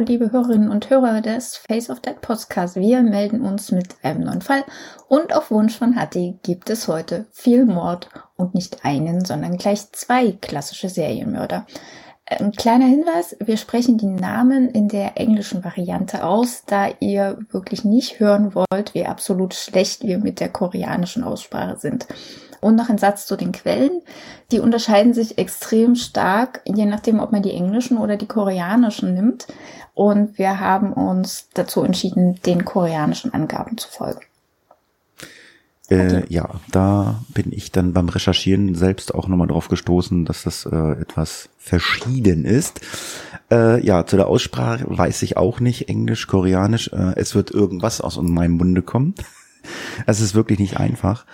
Liebe Hörerinnen und Hörer des Face of Dead Podcasts. Wir melden uns mit einem neuen Fall und auf Wunsch von Hattie gibt es heute viel Mord und nicht einen, sondern gleich zwei klassische Serienmörder. Ein kleiner Hinweis, wir sprechen die Namen in der englischen Variante aus, da ihr wirklich nicht hören wollt, wie absolut schlecht wir mit der koreanischen Aussprache sind. Und noch ein Satz zu den Quellen. Die unterscheiden sich extrem stark, je nachdem, ob man die englischen oder die koreanischen nimmt. Und wir haben uns dazu entschieden, den koreanischen Angaben zu folgen. Äh, ja, da bin ich dann beim Recherchieren selbst auch nochmal drauf gestoßen, dass das äh, etwas verschieden ist. Äh, ja, zu der Aussprache weiß ich auch nicht, Englisch, Koreanisch. Äh, es wird irgendwas aus meinem Munde kommen. Es ist wirklich nicht einfach.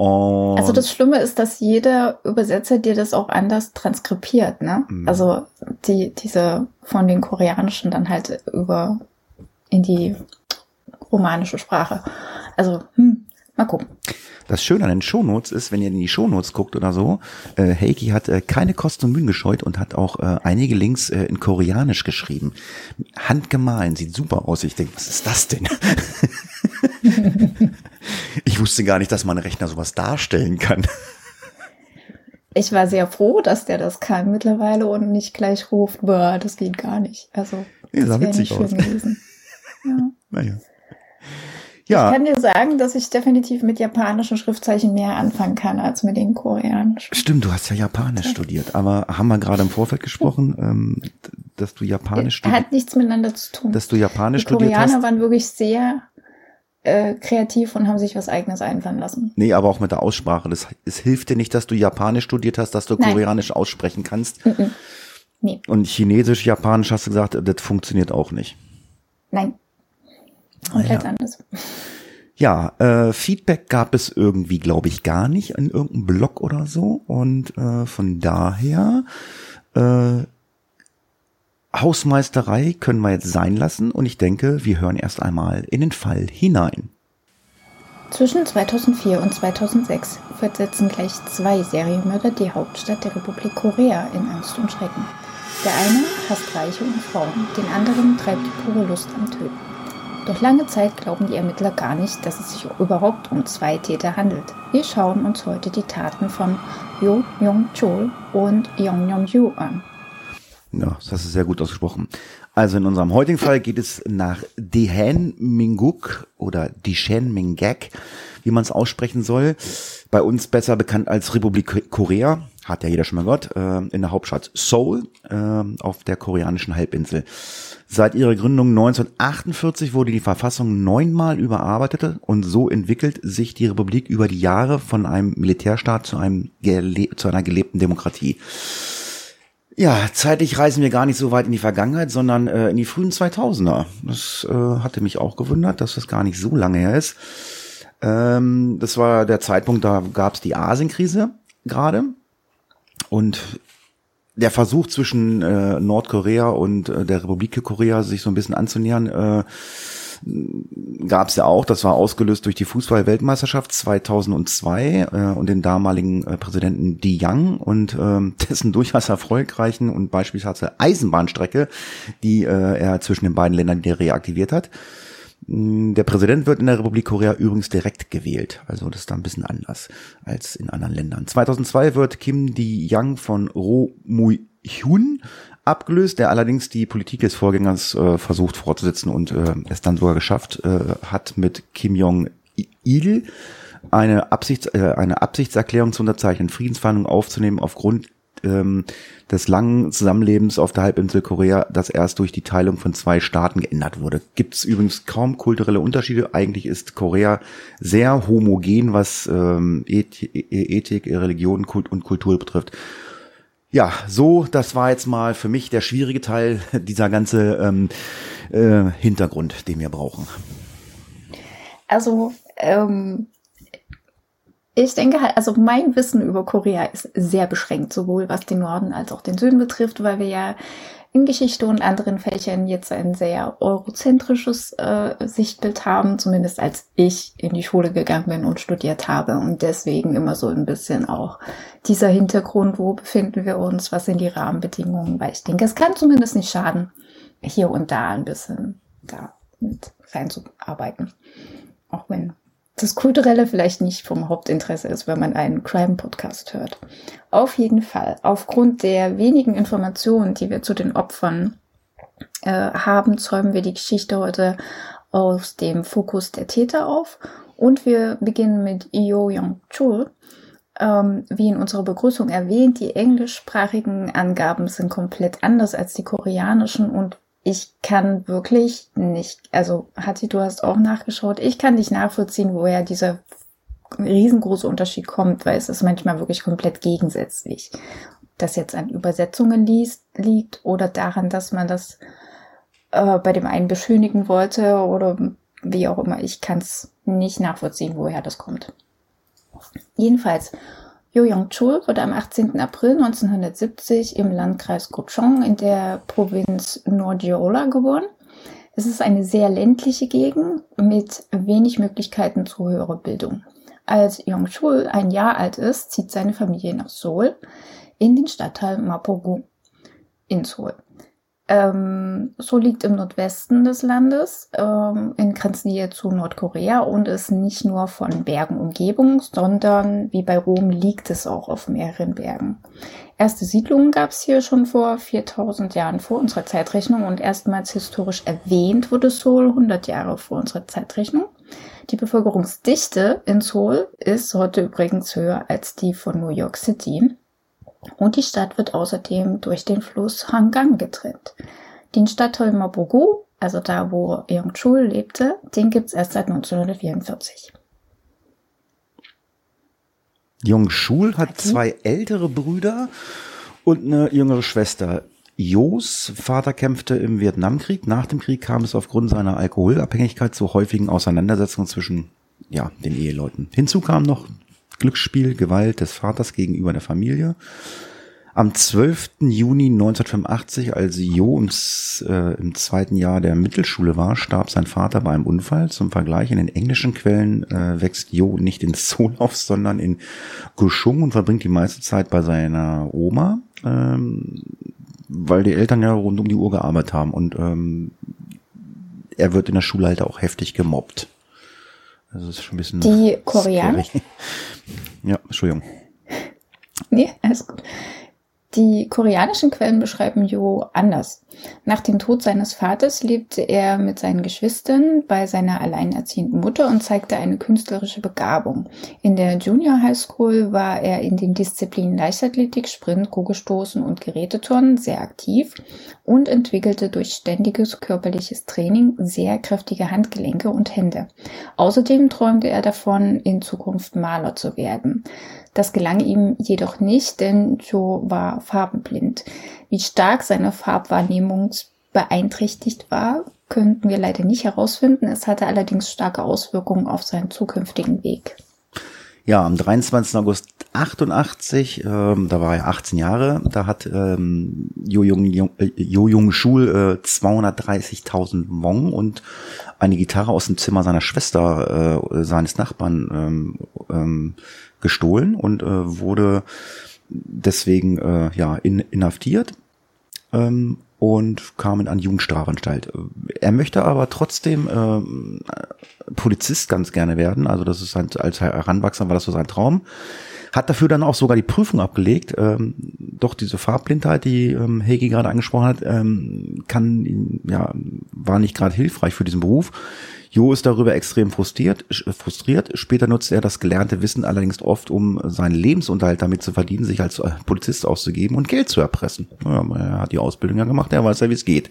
Und also das Schlimme ist, dass jeder Übersetzer dir das auch anders transkribiert, ne? Mhm. Also die, diese von den koreanischen dann halt über in die romanische Sprache. Also, hm, mal gucken. Das Schöne an den Shownotes ist, wenn ihr in die Shownotes guckt oder so, äh, Heiki hat äh, keine Kosten und Mühen gescheut und hat auch äh, einige Links äh, in Koreanisch geschrieben. Handgemahlen, sieht super aus. Ich denke, was ist das denn? ich wusste gar nicht, dass mein Rechner sowas darstellen kann. Ich war sehr froh, dass der das kann mittlerweile und nicht gleich ruft, boah, das geht gar nicht. Also, das ja, wäre nicht schön aus. gewesen. Ja. Naja. Ja. Ich kann dir sagen, dass ich definitiv mit japanischen Schriftzeichen mehr anfangen kann als mit den koreanischen. Stimmt, du hast ja Japanisch ja. studiert, aber haben wir gerade im Vorfeld gesprochen, ähm, dass du Japanisch studierst? Hat nichts miteinander zu tun. Dass du Japanisch die studiert Koreaner hast. waren wirklich sehr äh, kreativ und haben sich was eigenes einfallen lassen. Nee, aber auch mit der Aussprache. Das, es hilft dir nicht, dass du Japanisch studiert hast, dass du Nein. Koreanisch aussprechen kannst. Mm -mm. Nee. Und Chinesisch, Japanisch hast du gesagt, das funktioniert auch nicht. Nein. Komplett ja. anders. Ja, äh, Feedback gab es irgendwie, glaube ich, gar nicht in irgendeinem Blog oder so. Und äh, von daher äh, Hausmeisterei können wir jetzt sein lassen und ich denke, wir hören erst einmal in den Fall hinein. Zwischen 2004 und 2006 versetzen gleich zwei Serienmörder die Hauptstadt der Republik Korea in Angst und Schrecken. Der eine hasst Reiche und Frauen, den anderen treibt die pure Lust am Töten. Doch lange Zeit glauben die Ermittler gar nicht, dass es sich überhaupt um zwei Täter handelt. Wir schauen uns heute die Taten von Jo Yong-chol und Yong Yong-ju an. Ja, das hast du sehr gut ausgesprochen. Also in unserem heutigen Fall geht es nach Dehan Minguk oder Dishen Mingak, wie man es aussprechen soll. Bei uns besser bekannt als Republik Korea, hat ja jeder schon mal gehört, äh, in der Hauptstadt Seoul äh, auf der koreanischen Halbinsel. Seit ihrer Gründung 1948 wurde die Verfassung neunmal überarbeitet und so entwickelt sich die Republik über die Jahre von einem Militärstaat zu, einem zu einer gelebten Demokratie. Ja, zeitlich reisen wir gar nicht so weit in die Vergangenheit, sondern äh, in die frühen 2000er. Das äh, hatte mich auch gewundert, dass das gar nicht so lange her ist. Ähm, das war der Zeitpunkt, da gab es die Asienkrise gerade. Und der Versuch zwischen äh, Nordkorea und äh, der Republik Korea sich so ein bisschen anzunähern, äh, gab es ja auch. Das war ausgelöst durch die Fußball-Weltmeisterschaft 2002 äh, und den damaligen äh, Präsidenten Di Yang und äh, dessen durchaus erfolgreichen und beispielsweise Eisenbahnstrecke, die äh, er zwischen den beiden Ländern reaktiviert hat. Mm, der Präsident wird in der Republik Korea übrigens direkt gewählt. Also das ist da ein bisschen anders als in anderen Ländern. 2002 wird Kim Di-Yang von Ro Mu-hyun abgelöst, der allerdings die Politik des Vorgängers äh, versucht fortzusetzen und äh, es dann sogar geschafft äh, hat, mit Kim Jong-il eine, Absichts, äh, eine Absichtserklärung zu unterzeichnen, Friedensverhandlungen aufzunehmen aufgrund ähm, des langen Zusammenlebens auf der Halbinsel Korea, das erst durch die Teilung von zwei Staaten geändert wurde. Gibt es übrigens kaum kulturelle Unterschiede. Eigentlich ist Korea sehr homogen, was ähm, Ethik, Ethik, Religion und Kultur betrifft. Ja, so, das war jetzt mal für mich der schwierige Teil, dieser ganze ähm, äh, Hintergrund, den wir brauchen. Also, ähm, ich denke halt, also mein Wissen über Korea ist sehr beschränkt, sowohl was den Norden als auch den Süden betrifft, weil wir ja in Geschichte und anderen Fächern jetzt ein sehr eurozentrisches äh, Sichtbild haben, zumindest als ich in die Schule gegangen bin und studiert habe. Und deswegen immer so ein bisschen auch dieser Hintergrund, wo befinden wir uns, was sind die Rahmenbedingungen, weil ich denke, es kann zumindest nicht schaden, hier und da ein bisschen da mit reinzuarbeiten. Auch wenn das Kulturelle vielleicht nicht vom Hauptinteresse ist, wenn man einen Crime-Podcast hört. Auf jeden Fall, aufgrund der wenigen Informationen, die wir zu den Opfern äh, haben, zäumen wir die Geschichte heute aus dem Fokus der Täter auf. Und wir beginnen mit Yo Young-chul. Ähm, wie in unserer Begrüßung erwähnt, die englischsprachigen Angaben sind komplett anders als die koreanischen und ich kann wirklich nicht, also Hatti, du hast auch nachgeschaut, ich kann nicht nachvollziehen, woher dieser riesengroße Unterschied kommt, weil es ist manchmal wirklich komplett gegensätzlich. Das jetzt an Übersetzungen liest, liegt oder daran, dass man das äh, bei dem einen beschönigen wollte oder wie auch immer. Ich kann es nicht nachvollziehen, woher das kommt. Jedenfalls, Jo Young-chul wurde am 18. April 1970 im Landkreis Gochong in der Provinz Nordjeolla geboren. Es ist eine sehr ländliche Gegend mit wenig Möglichkeiten zu höherer Bildung. Als Young-chul ein Jahr alt ist, zieht seine Familie nach Seoul in den Stadtteil Mapogu in Seoul. Ähm, so liegt im Nordwesten des Landes, ähm, in Grenznähe zu Nordkorea und ist nicht nur von Bergen umgebung, sondern wie bei Rom liegt es auch auf mehreren Bergen. Erste Siedlungen gab es hier schon vor 4000 Jahren vor unserer Zeitrechnung und erstmals historisch erwähnt wurde Seoul 100 Jahre vor unserer Zeitrechnung. Die Bevölkerungsdichte in Seoul ist heute übrigens höher als die von New York City. Und die Stadt wird außerdem durch den Fluss Hangang getrennt. Den Stadtteil Mabugu, also da, wo Young Chul lebte, den gibt's erst seit 1944. Jung Schul hat zwei ältere Brüder und eine jüngere Schwester. Jos Vater kämpfte im Vietnamkrieg. Nach dem Krieg kam es aufgrund seiner Alkoholabhängigkeit zu häufigen Auseinandersetzungen zwischen ja, den Eheleuten. Hinzu kam noch Glücksspiel, Gewalt des Vaters gegenüber der Familie. Am 12. Juni 1985, als Jo im, äh, im zweiten Jahr der Mittelschule war, starb sein Vater bei einem Unfall. Zum Vergleich, in den englischen Quellen äh, wächst Jo nicht in Seoul auf, sondern in Gushung und verbringt die meiste Zeit bei seiner Oma, ähm, weil die Eltern ja rund um die Uhr gearbeitet haben. Und ähm, er wird in der Schule halt auch heftig gemobbt. Das ist schon ein bisschen. Die Koreaner? Ja, Entschuldigung. Nee, alles gut. Die koreanischen Quellen beschreiben Jo anders. Nach dem Tod seines Vaters lebte er mit seinen Geschwistern bei seiner alleinerziehenden Mutter und zeigte eine künstlerische Begabung. In der Junior High School war er in den Disziplinen Leichtathletik, Sprint, Kugelstoßen und Geräteturnen sehr aktiv und entwickelte durch ständiges körperliches Training sehr kräftige Handgelenke und Hände. Außerdem träumte er davon, in Zukunft Maler zu werden. Das gelang ihm jedoch nicht, denn Joe war farbenblind. Wie stark seine Farbwahrnehmung beeinträchtigt war, könnten wir leider nicht herausfinden. Es hatte allerdings starke Auswirkungen auf seinen zukünftigen Weg. Ja, am 23. August 88, ähm, da war er 18 Jahre, da hat ähm, Jo Jung, Jung, äh, Jung Schul äh, 230.000 Wong und eine Gitarre aus dem Zimmer seiner Schwester, äh, seines Nachbarn, ähm, ähm, gestohlen und äh, wurde deswegen äh, ja in, inhaftiert ähm, und kam in eine Jugendstrafanstalt. Er möchte aber trotzdem äh, Polizist ganz gerne werden, also das ist halt, als Heranwachsender war das so sein Traum. Hat dafür dann auch sogar die Prüfung abgelegt. Ähm, doch diese Farbblindheit, die ähm, Hegi gerade angesprochen hat, ähm, kann ja war nicht gerade hilfreich für diesen Beruf. Jo ist darüber extrem frustriert, frustriert. Später nutzt er das gelernte Wissen allerdings oft, um seinen Lebensunterhalt damit zu verdienen, sich als äh, Polizist auszugeben und Geld zu erpressen. Ja, er hat die Ausbildung ja gemacht, er weiß ja, wie es geht.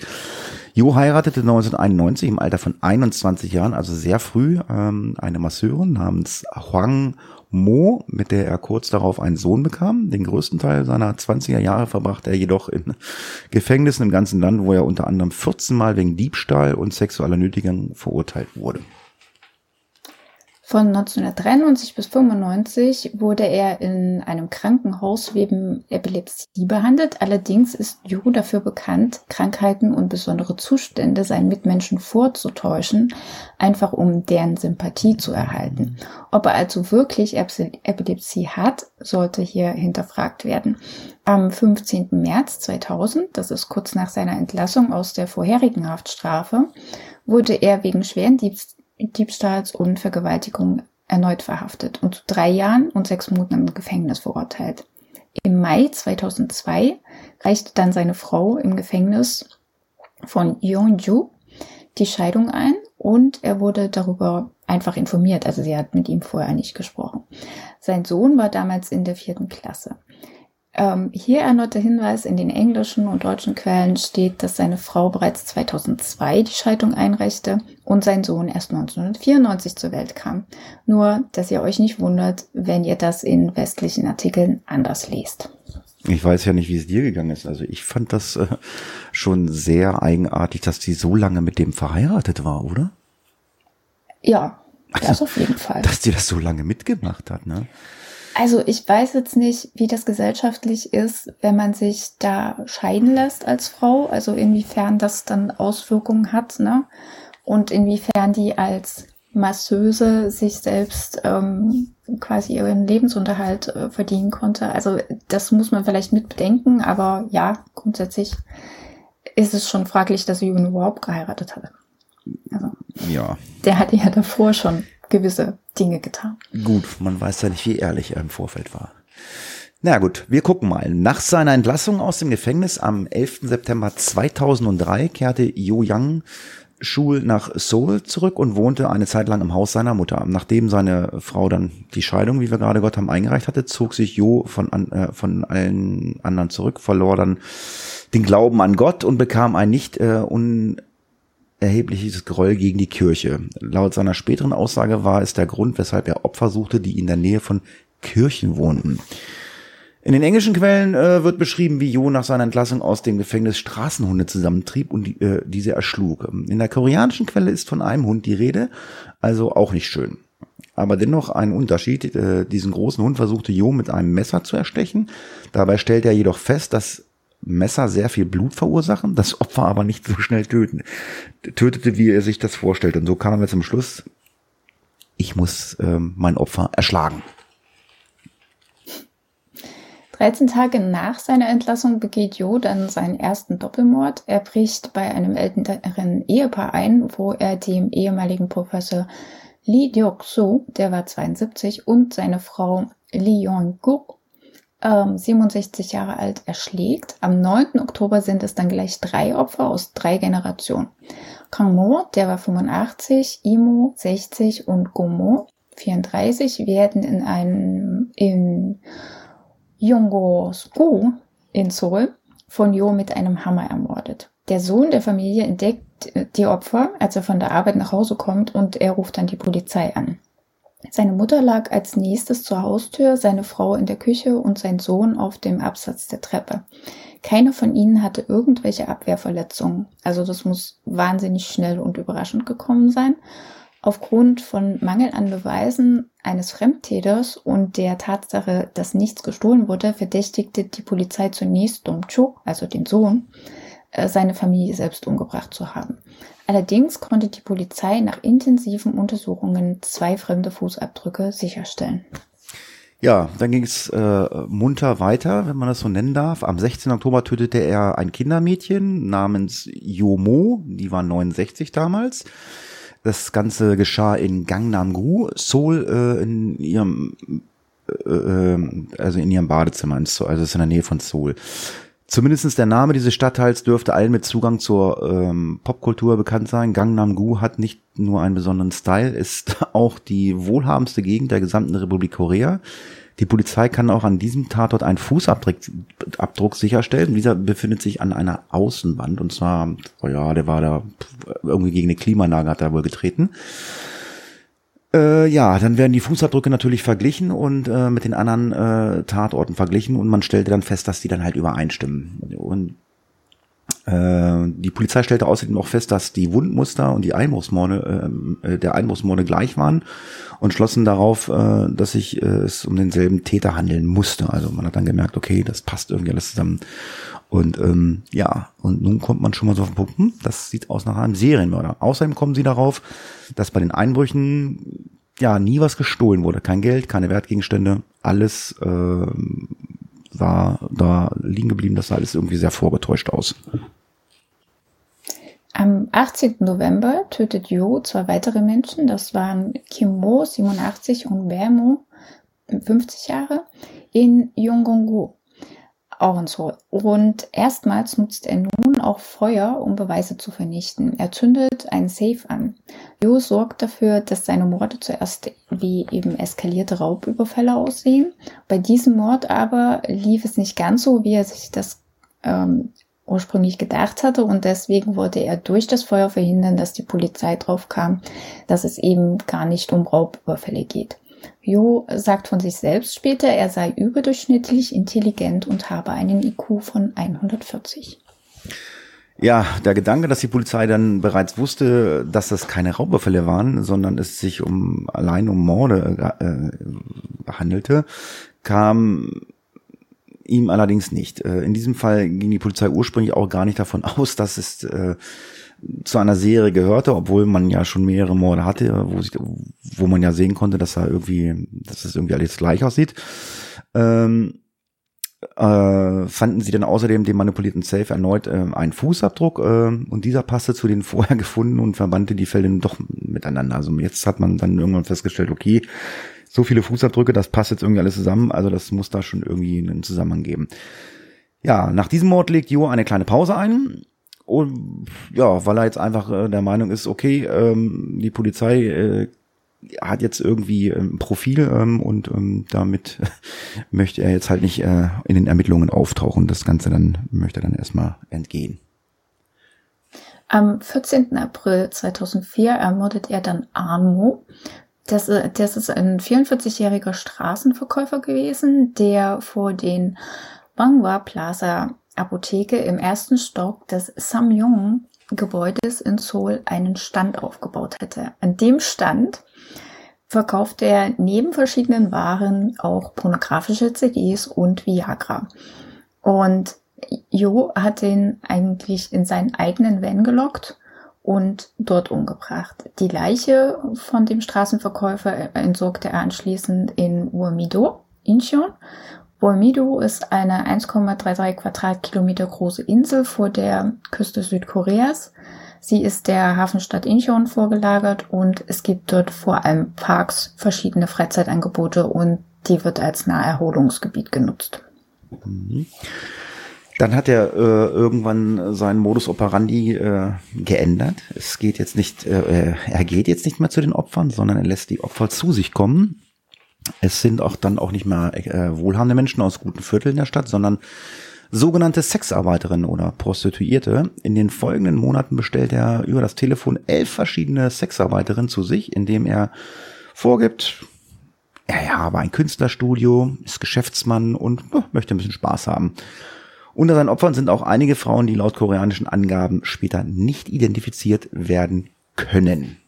Jo heiratete 1991 im Alter von 21 Jahren, also sehr früh, ähm, eine Masseurin namens Huang Mo, mit der er kurz darauf einen Sohn bekam. Den größten Teil seiner 20er Jahre verbrachte er jedoch in Gefängnissen im ganzen Land, wo er unter anderem 14 Mal wegen Diebstahl und sexueller Nötigung verurteilt wurde. Von 1993 bis 95 wurde er in einem Krankenhaus wegen Epilepsie behandelt. Allerdings ist Yu dafür bekannt, Krankheiten und besondere Zustände seinen Mitmenschen vorzutäuschen, einfach um deren Sympathie zu erhalten. Ob er also wirklich Epilepsie hat, sollte hier hinterfragt werden. Am 15. März 2000, das ist kurz nach seiner Entlassung aus der vorherigen Haftstrafe, wurde er wegen schweren Diebstahls Diebstahls und Vergewaltigung erneut verhaftet und zu drei Jahren und sechs Monaten im Gefängnis verurteilt. Im Mai 2002 reichte dann seine Frau im Gefängnis von Yeonju die Scheidung ein und er wurde darüber einfach informiert. Also sie hat mit ihm vorher nicht gesprochen. Sein Sohn war damals in der vierten Klasse. Ähm, hier erneut der Hinweis, in den englischen und deutschen Quellen steht, dass seine Frau bereits 2002 die Scheidung einreichte und sein Sohn erst 1994 zur Welt kam. Nur, dass ihr euch nicht wundert, wenn ihr das in westlichen Artikeln anders lest. Ich weiß ja nicht, wie es dir gegangen ist. Also ich fand das äh, schon sehr eigenartig, dass die so lange mit dem verheiratet war, oder? Ja, das also, auf jeden Fall. Dass die das so lange mitgemacht hat, ne? Also ich weiß jetzt nicht, wie das gesellschaftlich ist, wenn man sich da scheiden lässt als Frau, also inwiefern das dann Auswirkungen hat, ne? Und inwiefern die als Masseuse sich selbst ähm, quasi ihren Lebensunterhalt äh, verdienen konnte. Also das muss man vielleicht mit bedenken, aber ja, grundsätzlich ist es schon fraglich, dass sie überhaupt geheiratet hatte. Also, ja. Der hatte ja davor schon gewisse Dinge getan. Gut, man weiß ja nicht, wie ehrlich er im Vorfeld war. Na gut, wir gucken mal. Nach seiner Entlassung aus dem Gefängnis am 11. September 2003 kehrte Yo Yang Schul nach Seoul zurück und wohnte eine Zeit lang im Haus seiner Mutter. Nachdem seine Frau dann die Scheidung, wie wir gerade Gott haben, eingereicht hatte, zog sich Jo von, äh, von allen anderen zurück, verlor dann den Glauben an Gott und bekam ein nicht äh, un erhebliches Groll gegen die Kirche. Laut seiner späteren Aussage war es der Grund, weshalb er Opfer suchte, die in der Nähe von Kirchen wohnten. In den englischen Quellen äh, wird beschrieben, wie Jo nach seiner Entlassung aus dem Gefängnis Straßenhunde zusammentrieb und die, äh, diese erschlug. In der koreanischen Quelle ist von einem Hund die Rede, also auch nicht schön. Aber dennoch ein Unterschied. Äh, diesen großen Hund versuchte Jo mit einem Messer zu erstechen. Dabei stellt er jedoch fest, dass Messer sehr viel Blut verursachen, das Opfer aber nicht so schnell töten. Tötete, wie er sich das vorstellt. Und so kam er zum Schluss, ich muss ähm, mein Opfer erschlagen. 13 Tage nach seiner Entlassung begeht Jo dann seinen ersten Doppelmord. Er bricht bei einem älteren Ehepaar ein, wo er dem ehemaligen Professor Lee Dyok-soo, der war 72, und seine Frau Lee Yong-guk, ähm, 67 Jahre alt, erschlägt. Am 9. Oktober sind es dann gleich drei Opfer aus drei Generationen. Kang Mo, der war 85, Imo 60 und Gomo 34 werden in einem in Yongo-sku in Seoul von Jo mit einem Hammer ermordet. Der Sohn der Familie entdeckt die Opfer, als er von der Arbeit nach Hause kommt und er ruft dann die Polizei an. Seine Mutter lag als nächstes zur Haustür, seine Frau in der Küche und sein Sohn auf dem Absatz der Treppe. Keiner von ihnen hatte irgendwelche Abwehrverletzungen. Also das muss wahnsinnig schnell und überraschend gekommen sein. Aufgrund von Mangel an Beweisen eines Fremdtäters und der Tatsache, dass nichts gestohlen wurde, verdächtigte die Polizei zunächst Dong Cho, also den Sohn, äh, seine Familie selbst umgebracht zu haben. Allerdings konnte die Polizei nach intensiven Untersuchungen zwei fremde Fußabdrücke sicherstellen. Ja, dann ging es äh, munter weiter, wenn man das so nennen darf. Am 16. Oktober tötete er ein Kindermädchen namens Yomo, die war 69 damals. Das Ganze geschah in Gangnam-gu, Seoul, äh, in ihrem äh, äh also in ihrem Badezimmer, also ist in der Nähe von Seoul. Zumindestens der Name dieses Stadtteils dürfte allen mit Zugang zur ähm, Popkultur bekannt sein. Gangnam-gu hat nicht nur einen besonderen Style, ist auch die wohlhabendste Gegend der gesamten Republik Korea. Die Polizei kann auch an diesem Tatort einen Fußabdruck Abdruck sicherstellen. Dieser befindet sich an einer Außenwand und zwar, oh ja, der war da irgendwie gegen eine Klimaanlage hat er wohl getreten. Äh, ja, dann werden die Fußabdrücke natürlich verglichen und äh, mit den anderen äh, Tatorten verglichen und man stellte dann fest, dass die dann halt übereinstimmen. Und äh, die Polizei stellte außerdem noch fest, dass die Wundmuster und die Einbruchsmorde, äh, der Einbruchsmorde gleich waren und schlossen darauf, äh, dass sich äh, es um denselben Täter handeln musste. Also man hat dann gemerkt, okay, das passt irgendwie alles zusammen. Und ähm, ja, und nun kommt man schon mal so auf den Punkt, hm, das sieht aus nach einem Serienmörder. Außerdem kommen sie darauf, dass bei den Einbrüchen ja nie was gestohlen wurde. Kein Geld, keine Wertgegenstände, alles äh, war da liegen geblieben. Das sah alles irgendwie sehr vorgetäuscht aus. Am 18. November tötet Jo zwei weitere Menschen. Das waren Kim Mo, 87 und Bermo, 50 Jahre, in Yongongu so. Und erstmals nutzt er nun auch Feuer, um Beweise zu vernichten. Er zündet einen Safe an. Jo sorgt dafür, dass seine Morde zuerst wie eben eskalierte Raubüberfälle aussehen. Bei diesem Mord aber lief es nicht ganz so, wie er sich das ähm, ursprünglich gedacht hatte und deswegen wollte er durch das Feuer verhindern, dass die Polizei drauf kam, dass es eben gar nicht um Raubüberfälle geht. Jo sagt von sich selbst später, er sei überdurchschnittlich intelligent und habe einen IQ von 140. Ja, der Gedanke, dass die Polizei dann bereits wusste, dass das keine Raubüberfälle waren, sondern es sich um allein um Morde äh, handelte, kam ihm allerdings nicht. Äh, in diesem Fall ging die Polizei ursprünglich auch gar nicht davon aus, dass es äh, zu einer Serie gehörte, obwohl man ja schon mehrere Morde hatte, wo, sich, wo man ja sehen konnte, dass da irgendwie, dass das irgendwie alles gleich aussieht. Ähm, äh, fanden sie dann außerdem dem manipulierten Safe erneut äh, einen Fußabdruck äh, und dieser passte zu den vorher gefunden und verbannte die Fälle doch miteinander. Also jetzt hat man dann irgendwann festgestellt, okay, so viele Fußabdrücke, das passt jetzt irgendwie alles zusammen, also das muss da schon irgendwie einen Zusammenhang geben. Ja, nach diesem Mord legt Jo eine kleine Pause ein und ja, weil er jetzt einfach äh, der Meinung ist, okay, ähm, die Polizei äh, hat jetzt irgendwie ein ähm, Profil ähm, und ähm, damit möchte er jetzt halt nicht äh, in den Ermittlungen auftauchen. Das Ganze dann möchte er dann erstmal entgehen. Am 14. April 2004 ermordet er dann Arno. Das, äh, das ist ein 44-jähriger Straßenverkäufer gewesen, der vor den Bangwa Plaza Apotheke im ersten Stock des Samyong Gebäudes in Seoul einen Stand aufgebaut hätte. An dem Stand verkauft er neben verschiedenen Waren auch pornografische CDs und Viagra. Und Jo hat ihn eigentlich in seinen eigenen Van gelockt und dort umgebracht. Die Leiche von dem Straßenverkäufer entsorgte er anschließend in Uamido, Incheon, Boimido ist eine 1,33 Quadratkilometer große Insel vor der Küste Südkoreas. Sie ist der Hafenstadt Incheon vorgelagert und es gibt dort vor allem Parks, verschiedene Freizeitangebote und die wird als Naherholungsgebiet genutzt. Dann hat er äh, irgendwann seinen Modus operandi äh, geändert. Es geht jetzt nicht, äh, er geht jetzt nicht mehr zu den Opfern, sondern er lässt die Opfer zu sich kommen es sind auch dann auch nicht mehr äh, wohlhabende Menschen aus guten Vierteln der Stadt, sondern sogenannte Sexarbeiterinnen oder Prostituierte. In den folgenden Monaten bestellt er über das Telefon elf verschiedene Sexarbeiterinnen zu sich, indem er vorgibt, er habe ein Künstlerstudio, ist Geschäftsmann und oh, möchte ein bisschen Spaß haben. Unter seinen Opfern sind auch einige Frauen, die laut koreanischen Angaben später nicht identifiziert werden können.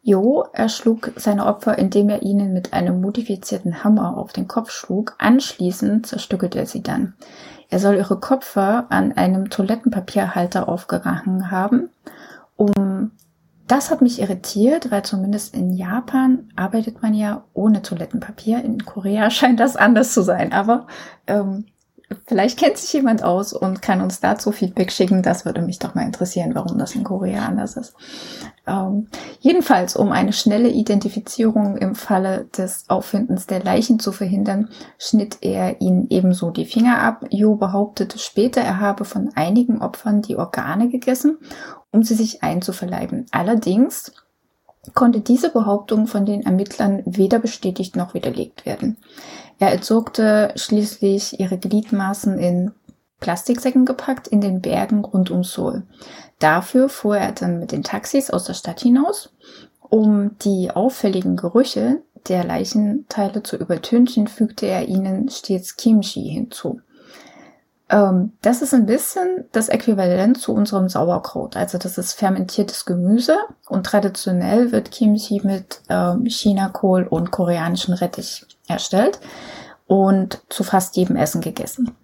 Jo erschlug seine Opfer, indem er ihnen mit einem modifizierten Hammer auf den Kopf schlug. Anschließend zerstückelte er sie dann. Er soll ihre Köpfe an einem Toilettenpapierhalter aufgehangen haben. Um das hat mich irritiert, weil zumindest in Japan arbeitet man ja ohne Toilettenpapier. In Korea scheint das anders zu sein. Aber ähm, Vielleicht kennt sich jemand aus und kann uns dazu Feedback schicken. Das würde mich doch mal interessieren, warum das in Korea anders ist. Ähm, jedenfalls, um eine schnelle Identifizierung im Falle des Auffindens der Leichen zu verhindern, schnitt er ihnen ebenso die Finger ab. Jo behauptete später, er habe von einigen Opfern die Organe gegessen, um sie sich einzuverleiben. Allerdings konnte diese Behauptung von den Ermittlern weder bestätigt noch widerlegt werden. Er entsorgte schließlich ihre Gliedmaßen in Plastiksäcken gepackt in den Bergen rund um Seoul. Dafür fuhr er dann mit den Taxis aus der Stadt hinaus Um die auffälligen Gerüche der Leichenteile zu übertünchen, fügte er ihnen stets Kimchi hinzu. Ähm, das ist ein bisschen das Äquivalent zu unserem Sauerkraut. Also das ist fermentiertes Gemüse und traditionell wird Kimchi mit ähm, Chinakohl und koreanischen Rettich erstellt und zu fast jedem Essen gegessen.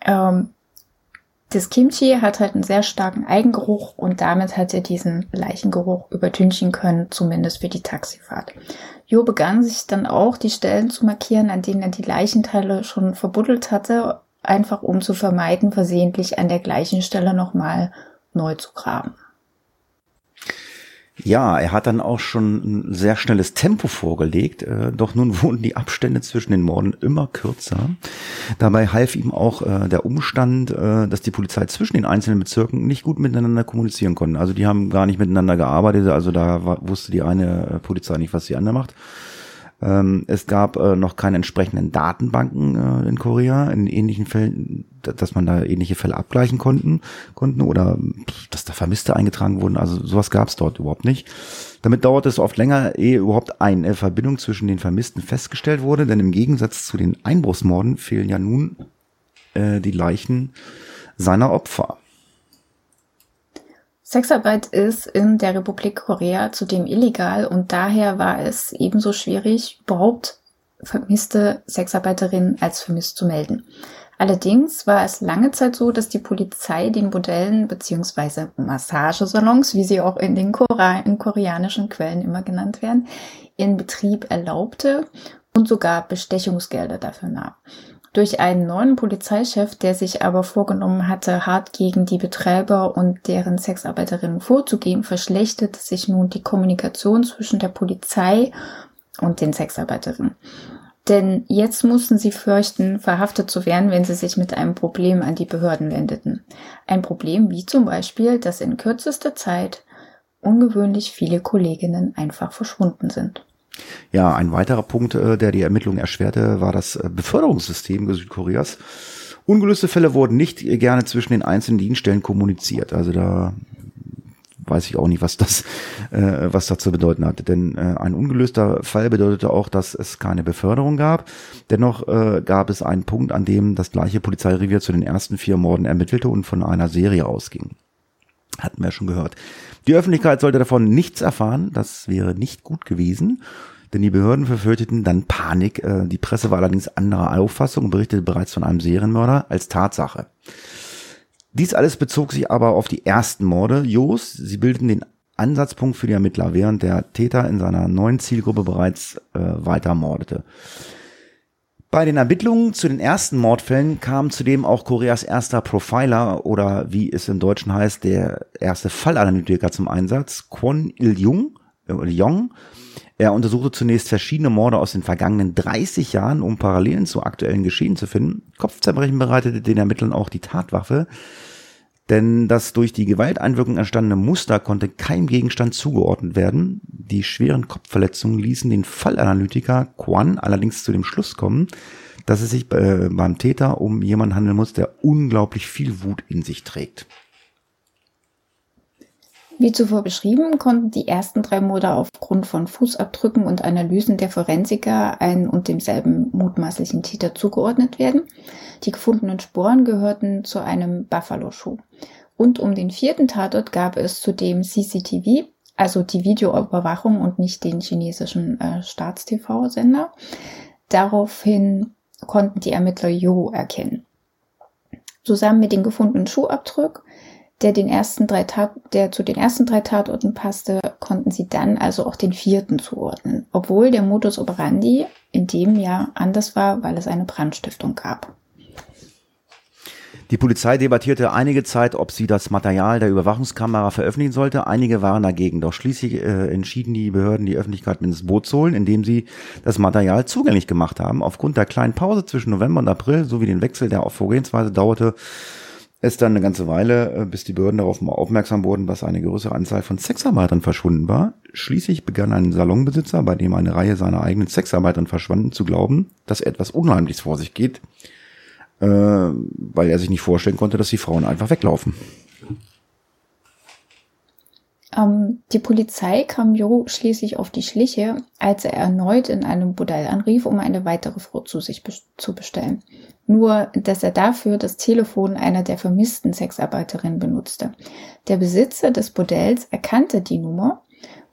Ähm, das Kimchi hat halt einen sehr starken Eigengeruch und damit hat er diesen Leichengeruch übertünchen können, zumindest für die Taxifahrt. Jo begann sich dann auch die Stellen zu markieren, an denen er die Leichenteile schon verbuddelt hatte, einfach um zu vermeiden, versehentlich an der gleichen Stelle nochmal neu zu graben. Ja, er hat dann auch schon ein sehr schnelles Tempo vorgelegt, äh, doch nun wurden die Abstände zwischen den Morden immer kürzer. Dabei half ihm auch äh, der Umstand, äh, dass die Polizei zwischen den einzelnen Bezirken nicht gut miteinander kommunizieren konnten. Also die haben gar nicht miteinander gearbeitet, also da war, wusste die eine äh, Polizei nicht, was die andere macht. Ähm, es gab äh, noch keine entsprechenden Datenbanken äh, in Korea in ähnlichen Fällen, dass man da ähnliche Fälle abgleichen konnten, konnten oder dass da Vermisste eingetragen wurden. Also sowas gab es dort überhaupt nicht. Damit dauerte es oft länger, ehe überhaupt eine Verbindung zwischen den Vermissten festgestellt wurde, denn im Gegensatz zu den Einbruchsmorden fehlen ja nun äh, die Leichen seiner Opfer. Sexarbeit ist in der Republik Korea zudem illegal und daher war es ebenso schwierig, überhaupt vermisste Sexarbeiterinnen als vermisst zu melden. Allerdings war es lange Zeit so, dass die Polizei den Bordellen bzw. Massagesalons, wie sie auch in den Kora in koreanischen Quellen immer genannt werden, in Betrieb erlaubte und sogar Bestechungsgelder dafür nahm. Durch einen neuen Polizeichef, der sich aber vorgenommen hatte, hart gegen die Betreiber und deren Sexarbeiterinnen vorzugehen, verschlechterte sich nun die Kommunikation zwischen der Polizei und den Sexarbeiterinnen. Denn jetzt mussten sie fürchten, verhaftet zu werden, wenn sie sich mit einem Problem an die Behörden wendeten. Ein Problem wie zum Beispiel, dass in kürzester Zeit ungewöhnlich viele Kolleginnen einfach verschwunden sind. Ja, ein weiterer Punkt, äh, der die Ermittlungen erschwerte, war das äh, Beförderungssystem Südkoreas. Ungelöste Fälle wurden nicht gerne zwischen den einzelnen Dienststellen kommuniziert. Also da weiß ich auch nicht, was das, äh, was das zu bedeuten hatte. Denn äh, ein ungelöster Fall bedeutete auch, dass es keine Beförderung gab. Dennoch äh, gab es einen Punkt, an dem das gleiche Polizeirevier zu den ersten vier Morden ermittelte und von einer Serie ausging. Hatten wir ja schon gehört. Die Öffentlichkeit sollte davon nichts erfahren. Das wäre nicht gut gewesen. Denn die Behörden verfürchteten dann Panik. Äh, die Presse war allerdings anderer Auffassung und berichtete bereits von einem Serienmörder als Tatsache. Dies alles bezog sich aber auf die ersten Morde Jos. Sie bildeten den Ansatzpunkt für die Ermittler, während der Täter in seiner neuen Zielgruppe bereits äh, weiter mordete. Bei den Ermittlungen zu den ersten Mordfällen kam zudem auch Koreas erster Profiler oder wie es im Deutschen heißt, der erste Fallanalytiker zum Einsatz, Kwon Il-jung, äh, Jong. Er untersuchte zunächst verschiedene Morde aus den vergangenen 30 Jahren, um Parallelen zu aktuellen Geschehen zu finden. Kopfzerbrechen bereitete den Ermittlern auch die Tatwaffe, denn das durch die Gewalteinwirkung entstandene Muster konnte keinem Gegenstand zugeordnet werden. Die schweren Kopfverletzungen ließen den Fallanalytiker Quan allerdings zu dem Schluss kommen, dass es sich äh, beim Täter um jemanden handeln muss, der unglaublich viel Wut in sich trägt. Wie zuvor beschrieben, konnten die ersten drei Morde aufgrund von Fußabdrücken und Analysen der Forensiker ein und demselben mutmaßlichen Täter zugeordnet werden. Die gefundenen Sporen gehörten zu einem Buffalo-Schuh. Und um den vierten Tatort gab es zudem CCTV, also die Videoüberwachung und nicht den chinesischen äh, Staatstv-Sender. Daraufhin konnten die Ermittler Jo erkennen. Zusammen mit dem gefundenen Schuhabdruck der den ersten drei Tat, der zu den ersten drei Tatorten passte, konnten sie dann also auch den vierten zuordnen, obwohl der Modus operandi in dem Jahr anders war, weil es eine Brandstiftung gab. Die Polizei debattierte einige Zeit, ob sie das Material der Überwachungskamera veröffentlichen sollte. Einige waren dagegen. Doch schließlich äh, entschieden die Behörden, die Öffentlichkeit mit ins Boot zu holen, indem sie das Material zugänglich gemacht haben. Aufgrund der kleinen Pause zwischen November und April sowie den Wechsel der Vorgehensweise dauerte es dann eine ganze Weile, äh, bis die Behörden darauf mal aufmerksam wurden, dass eine größere Anzahl von Sexarbeitern verschwunden war. Schließlich begann ein Salonbesitzer, bei dem eine Reihe seiner eigenen Sexarbeitern verschwanden, zu glauben, dass etwas Unheimliches vor sich geht, äh, weil er sich nicht vorstellen konnte, dass die Frauen einfach weglaufen. Ähm, die Polizei kam Jo schließlich auf die Schliche, als er erneut in einem Bordell anrief, um eine weitere Frau zu sich be zu bestellen. Nur, dass er dafür das Telefon einer der vermissten Sexarbeiterinnen benutzte. Der Besitzer des Bordells erkannte die Nummer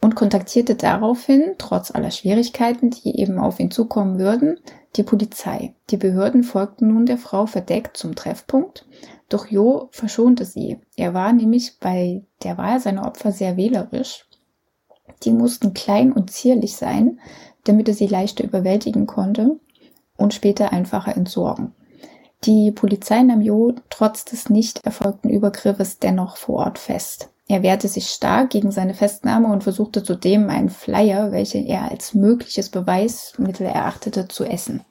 und kontaktierte daraufhin, trotz aller Schwierigkeiten, die eben auf ihn zukommen würden, die Polizei. Die Behörden folgten nun der Frau verdeckt zum Treffpunkt, doch Jo verschonte sie. Er war nämlich bei der Wahl seiner Opfer sehr wählerisch. Die mussten klein und zierlich sein, damit er sie leichter überwältigen konnte und später einfacher entsorgen. Die Polizei nahm Jo trotz des nicht erfolgten Übergriffes dennoch vor Ort fest. Er wehrte sich stark gegen seine Festnahme und versuchte zudem einen Flyer, welchen er als mögliches Beweismittel erachtete, zu essen.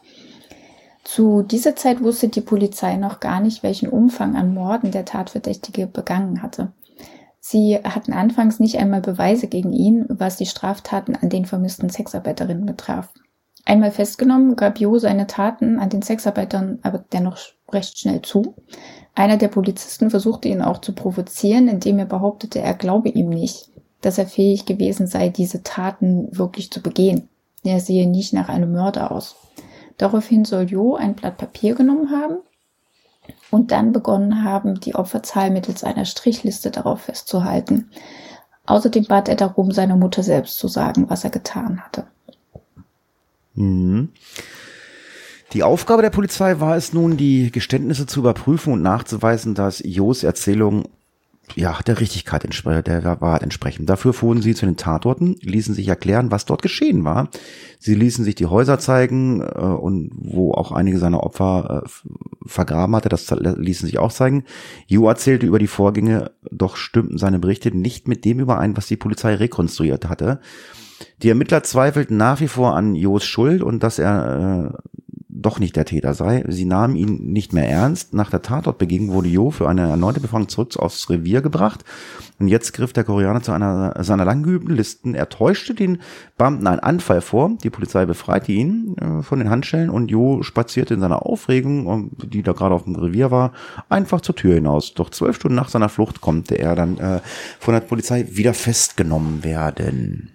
Zu dieser Zeit wusste die Polizei noch gar nicht, welchen Umfang an Morden der Tatverdächtige begangen hatte. Sie hatten anfangs nicht einmal Beweise gegen ihn, was die Straftaten an den vermissten Sexarbeiterinnen betraf. Einmal festgenommen, gab Jo seine Taten an den Sexarbeitern aber dennoch recht schnell zu. Einer der Polizisten versuchte ihn auch zu provozieren, indem er behauptete, er glaube ihm nicht, dass er fähig gewesen sei, diese Taten wirklich zu begehen. Er sehe nicht nach einem Mörder aus. Daraufhin soll Jo ein Blatt Papier genommen haben und dann begonnen haben, die Opferzahl mittels einer Strichliste darauf festzuhalten. Außerdem bat er darum, seiner Mutter selbst zu sagen, was er getan hatte. Mhm. Die Aufgabe der Polizei war es nun, die Geständnisse zu überprüfen und nachzuweisen, dass Jos Erzählung ja, der Richtigkeit der Wahrheit entsprechen. Dafür fuhren sie zu den Tatorten, ließen sich erklären, was dort geschehen war. Sie ließen sich die Häuser zeigen äh, und wo auch einige seiner Opfer äh, vergraben hatte, das ließen sich auch zeigen. Jo erzählte über die Vorgänge, doch stimmten seine Berichte nicht mit dem überein, was die Polizei rekonstruiert hatte. Die Ermittler zweifelten nach wie vor an Jos Schuld und dass er äh, doch nicht der Täter sei. Sie nahmen ihn nicht mehr ernst. Nach der Tatortbegegnung wurde Jo für eine erneute Befragung zurück aufs Revier gebracht. Und jetzt griff der Koreaner zu einer seiner langgeübten Listen. Er täuschte den Beamten einen Anfall vor. Die Polizei befreite ihn äh, von den Handschellen und Jo spazierte in seiner Aufregung, die da gerade auf dem Revier war, einfach zur Tür hinaus. Doch zwölf Stunden nach seiner Flucht konnte er dann äh, von der Polizei wieder festgenommen werden.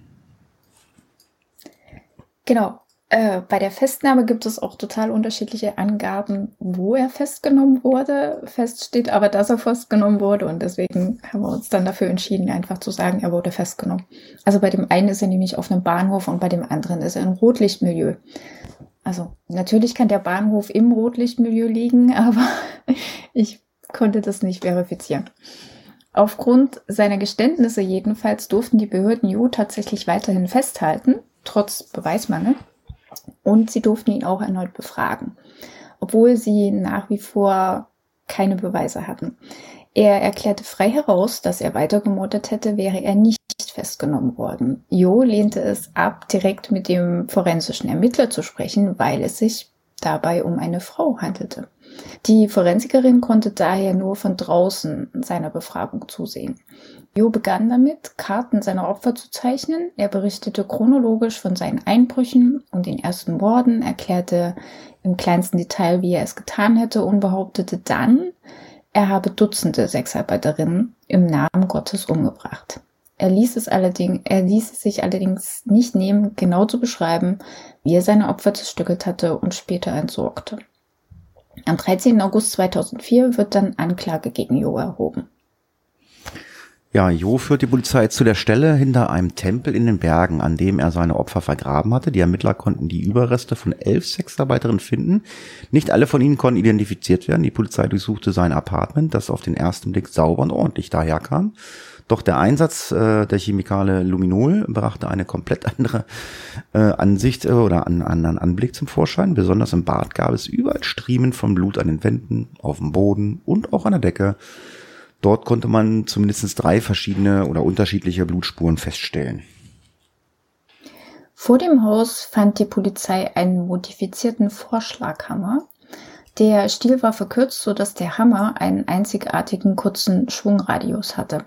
Genau. Äh, bei der Festnahme gibt es auch total unterschiedliche Angaben, wo er festgenommen wurde. Fest steht aber, dass er festgenommen wurde und deswegen haben wir uns dann dafür entschieden, einfach zu sagen, er wurde festgenommen. Also bei dem einen ist er nämlich auf einem Bahnhof und bei dem anderen ist er im Rotlichtmilieu. Also natürlich kann der Bahnhof im Rotlichtmilieu liegen, aber ich konnte das nicht verifizieren. Aufgrund seiner Geständnisse jedenfalls durften die Behörden Ju tatsächlich weiterhin festhalten, trotz Beweismangel und sie durften ihn auch erneut befragen, obwohl sie nach wie vor keine Beweise hatten. Er erklärte frei heraus, dass er weitergemordet hätte, wäre er nicht festgenommen worden. Jo lehnte es ab, direkt mit dem forensischen Ermittler zu sprechen, weil es sich dabei um eine Frau handelte. Die Forensikerin konnte daher nur von draußen seiner Befragung zusehen. Jo begann damit, Karten seiner Opfer zu zeichnen. Er berichtete chronologisch von seinen Einbrüchen und den ersten Morden, erklärte im kleinsten Detail, wie er es getan hätte und behauptete dann, er habe Dutzende Sexarbeiterinnen im Namen Gottes umgebracht. Er ließ es allerdings, er ließ es sich allerdings nicht nehmen, genau zu beschreiben, wie er seine Opfer zerstückelt hatte und später entsorgte. Am 13. August 2004 wird dann Anklage gegen Jo erhoben. Ja, Jo führt die Polizei zu der Stelle hinter einem Tempel in den Bergen, an dem er seine Opfer vergraben hatte. Die Ermittler konnten die Überreste von elf Sexarbeiterinnen finden. Nicht alle von ihnen konnten identifiziert werden. Die Polizei durchsuchte sein Apartment, das auf den ersten Blick sauber und ordentlich daherkam. Doch der Einsatz äh, der Chemikale Luminol brachte eine komplett andere äh, Ansicht äh, oder einen anderen Anblick zum Vorschein. Besonders im Bad gab es überall Striemen von Blut an den Wänden, auf dem Boden und auch an der Decke. Dort konnte man zumindest drei verschiedene oder unterschiedliche Blutspuren feststellen. Vor dem Haus fand die Polizei einen modifizierten Vorschlaghammer. Der Stiel war verkürzt, so dass der Hammer einen einzigartigen kurzen Schwungradius hatte.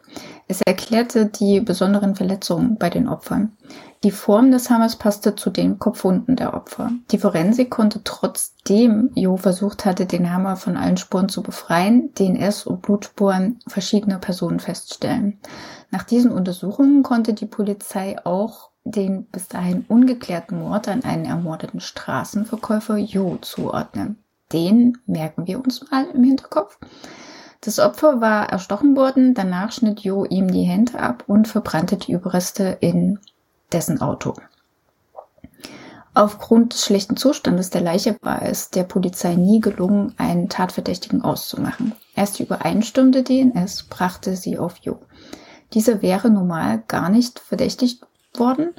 Es erklärte die besonderen Verletzungen bei den Opfern. Die Form des Hammers passte zu den Kopfwunden der Opfer. Die Forensik konnte trotzdem Jo versucht hatte, den Hammer von allen Spuren zu befreien, DNS und Blutspuren verschiedener Personen feststellen. Nach diesen Untersuchungen konnte die Polizei auch den bis dahin ungeklärten Mord an einen ermordeten Straßenverkäufer Jo zuordnen. Den merken wir uns mal im Hinterkopf. Das Opfer war erstochen worden, danach schnitt Jo ihm die Hände ab und verbrannte die Überreste in dessen Auto. Aufgrund des schlechten Zustandes der Leiche war es der Polizei nie gelungen, einen Tatverdächtigen auszumachen. Erst die übereinstimmende DNS brachte sie auf Jo. Diese wäre normal gar nicht verdächtigt worden,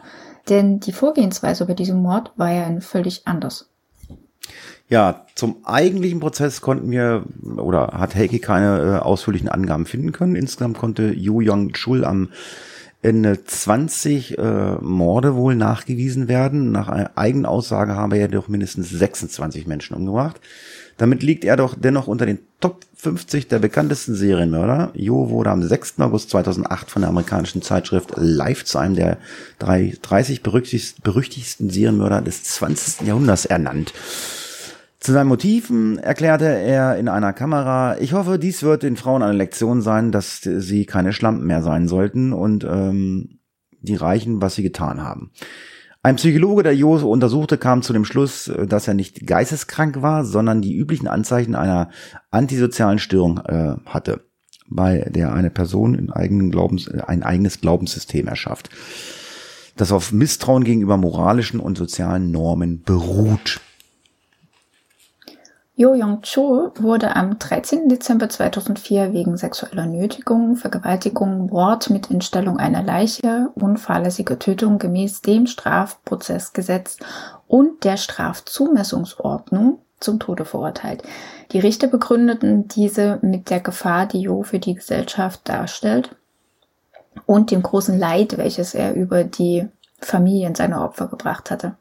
denn die Vorgehensweise bei diesem Mord war ja völlig anders. Ja, zum eigentlichen Prozess konnten wir oder hat Heike keine äh, ausführlichen Angaben finden können. Insgesamt konnte Yu Young Chul am Ende 20 äh, Morde wohl nachgewiesen werden. Nach eigenen Aussage habe er doch mindestens 26 Menschen umgebracht. Damit liegt er doch dennoch unter den Top 50 der bekanntesten Serienmörder. Jo wurde am 6. August 2008 von der amerikanischen Zeitschrift Life zu einem der 30 berüchtigsten Serienmörder des 20. Jahrhunderts ernannt. Zu seinen Motiven erklärte er in einer Kamera, ich hoffe, dies wird den Frauen eine Lektion sein, dass sie keine Schlampen mehr sein sollten und ähm, die Reichen, was sie getan haben. Ein Psychologe, der Jose untersuchte, kam zu dem Schluss, dass er nicht geisteskrank war, sondern die üblichen Anzeichen einer antisozialen Störung äh, hatte, bei der eine Person in eigenen Glaubens, ein eigenes Glaubenssystem erschafft, das auf Misstrauen gegenüber moralischen und sozialen Normen beruht. Jo Young-chul wurde am 13. Dezember 2004 wegen sexueller Nötigung, Vergewaltigung, Mord mit Entstellung einer Leiche und fahrlässiger Tötung gemäß dem Strafprozessgesetz und der Strafzumessungsordnung zum Tode verurteilt. Die Richter begründeten diese mit der Gefahr, die Jo für die Gesellschaft darstellt und dem großen Leid, welches er über die Familien seiner Opfer gebracht hatte.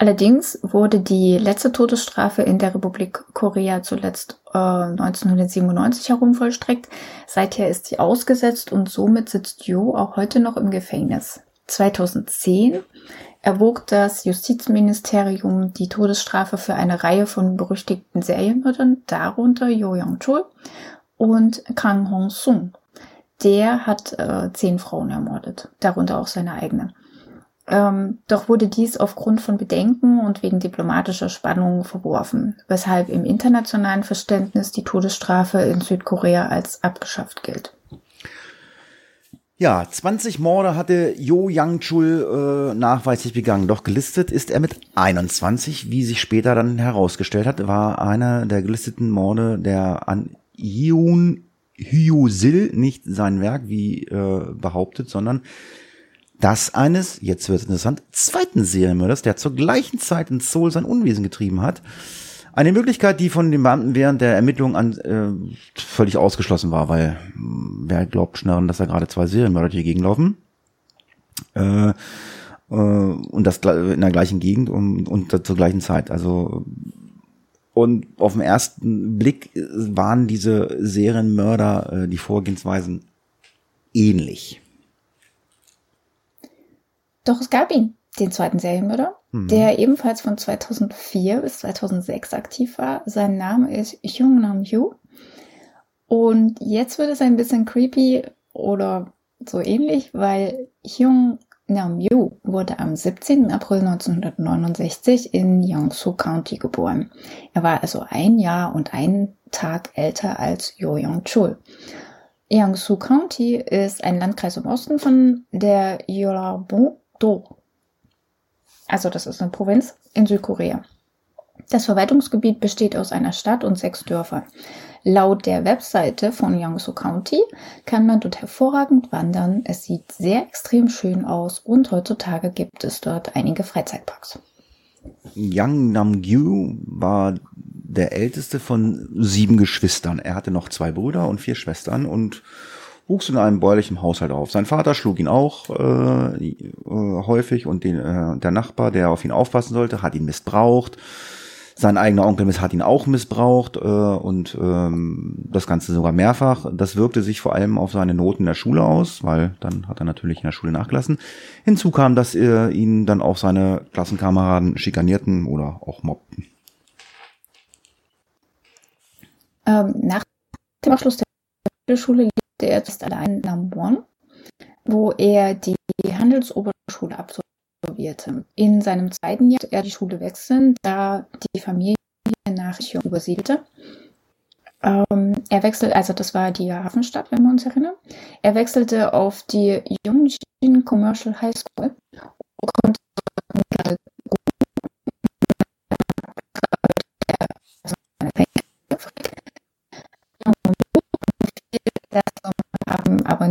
Allerdings wurde die letzte Todesstrafe in der Republik Korea zuletzt äh, 1997 herum vollstreckt. Seither ist sie ausgesetzt und somit sitzt Jo auch heute noch im Gefängnis. 2010 erwog das Justizministerium die Todesstrafe für eine Reihe von berüchtigten Serienmördern, darunter Jo Young-chul und Kang Hong-sung. Der hat äh, zehn Frauen ermordet, darunter auch seine eigene. Ähm, doch wurde dies aufgrund von Bedenken und wegen diplomatischer Spannungen verworfen, weshalb im internationalen Verständnis die Todesstrafe in Südkorea als abgeschafft gilt. Ja, 20 Morde hatte Jo Yang-chul äh, nachweislich begangen, doch gelistet ist er mit 21, wie sich später dann herausgestellt hat, war einer der gelisteten Morde der an Yoon Hyo-sil nicht sein Werk, wie äh, behauptet, sondern das eines, jetzt wird es interessant, zweiten Serienmörders, der zur gleichen Zeit in Seoul sein Unwesen getrieben hat. Eine Möglichkeit, die von den Beamten während der Ermittlungen an, äh, völlig ausgeschlossen war, weil hm, wer glaubt schnarren, dass da gerade zwei Serienmörder hier gegenlaufen. Äh, äh, und das in der gleichen Gegend und, und zur gleichen Zeit. Also und auf den ersten Blick waren diese Serienmörder, äh, die Vorgehensweisen ähnlich. Doch es gab ihn, den zweiten Serienmörder, mhm. der ebenfalls von 2004 bis 2006 aktiv war. Sein Name ist Hyung Nam Yu. Und jetzt wird es ein bisschen creepy oder so ähnlich, weil Hyung Nam Yu wurde am 17. April 1969 in Yangsu County geboren. Er war also ein Jahr und einen Tag älter als Jo Young Chul. Yangsu County ist ein Landkreis im Osten von der Jeollabuk Do. Also das ist eine Provinz in Südkorea. Das Verwaltungsgebiet besteht aus einer Stadt und sechs Dörfern. Laut der Webseite von Yangsu County kann man dort hervorragend wandern. Es sieht sehr extrem schön aus und heutzutage gibt es dort einige Freizeitparks. Yang Namgyu war der älteste von sieben Geschwistern. Er hatte noch zwei Brüder und vier Schwestern und wuchs in einem bäuerlichen Haushalt auf. Sein Vater schlug ihn auch äh, äh, häufig und den, äh, der Nachbar, der auf ihn aufpassen sollte, hat ihn missbraucht. Sein eigener Onkel hat ihn auch missbraucht äh, und ähm, das Ganze sogar mehrfach. Das wirkte sich vor allem auf seine Noten in der Schule aus, weil dann hat er natürlich in der Schule nachgelassen. Hinzu kam, dass äh, ihn dann auch seine Klassenkameraden schikanierten oder auch mobbten. Ähm, nach dem Abschluss der Schule lebte er jetzt allein in Namwon, wo er die Handelsoberschule absolvierte. In seinem zweiten Jahr er die Schule wechseln, da die Familie nach Cheong übersiedelte. Ähm, er wechselte, also das war die Hafenstadt, wenn wir uns erinnern. Er wechselte auf die Yongjin Commercial High School und konnte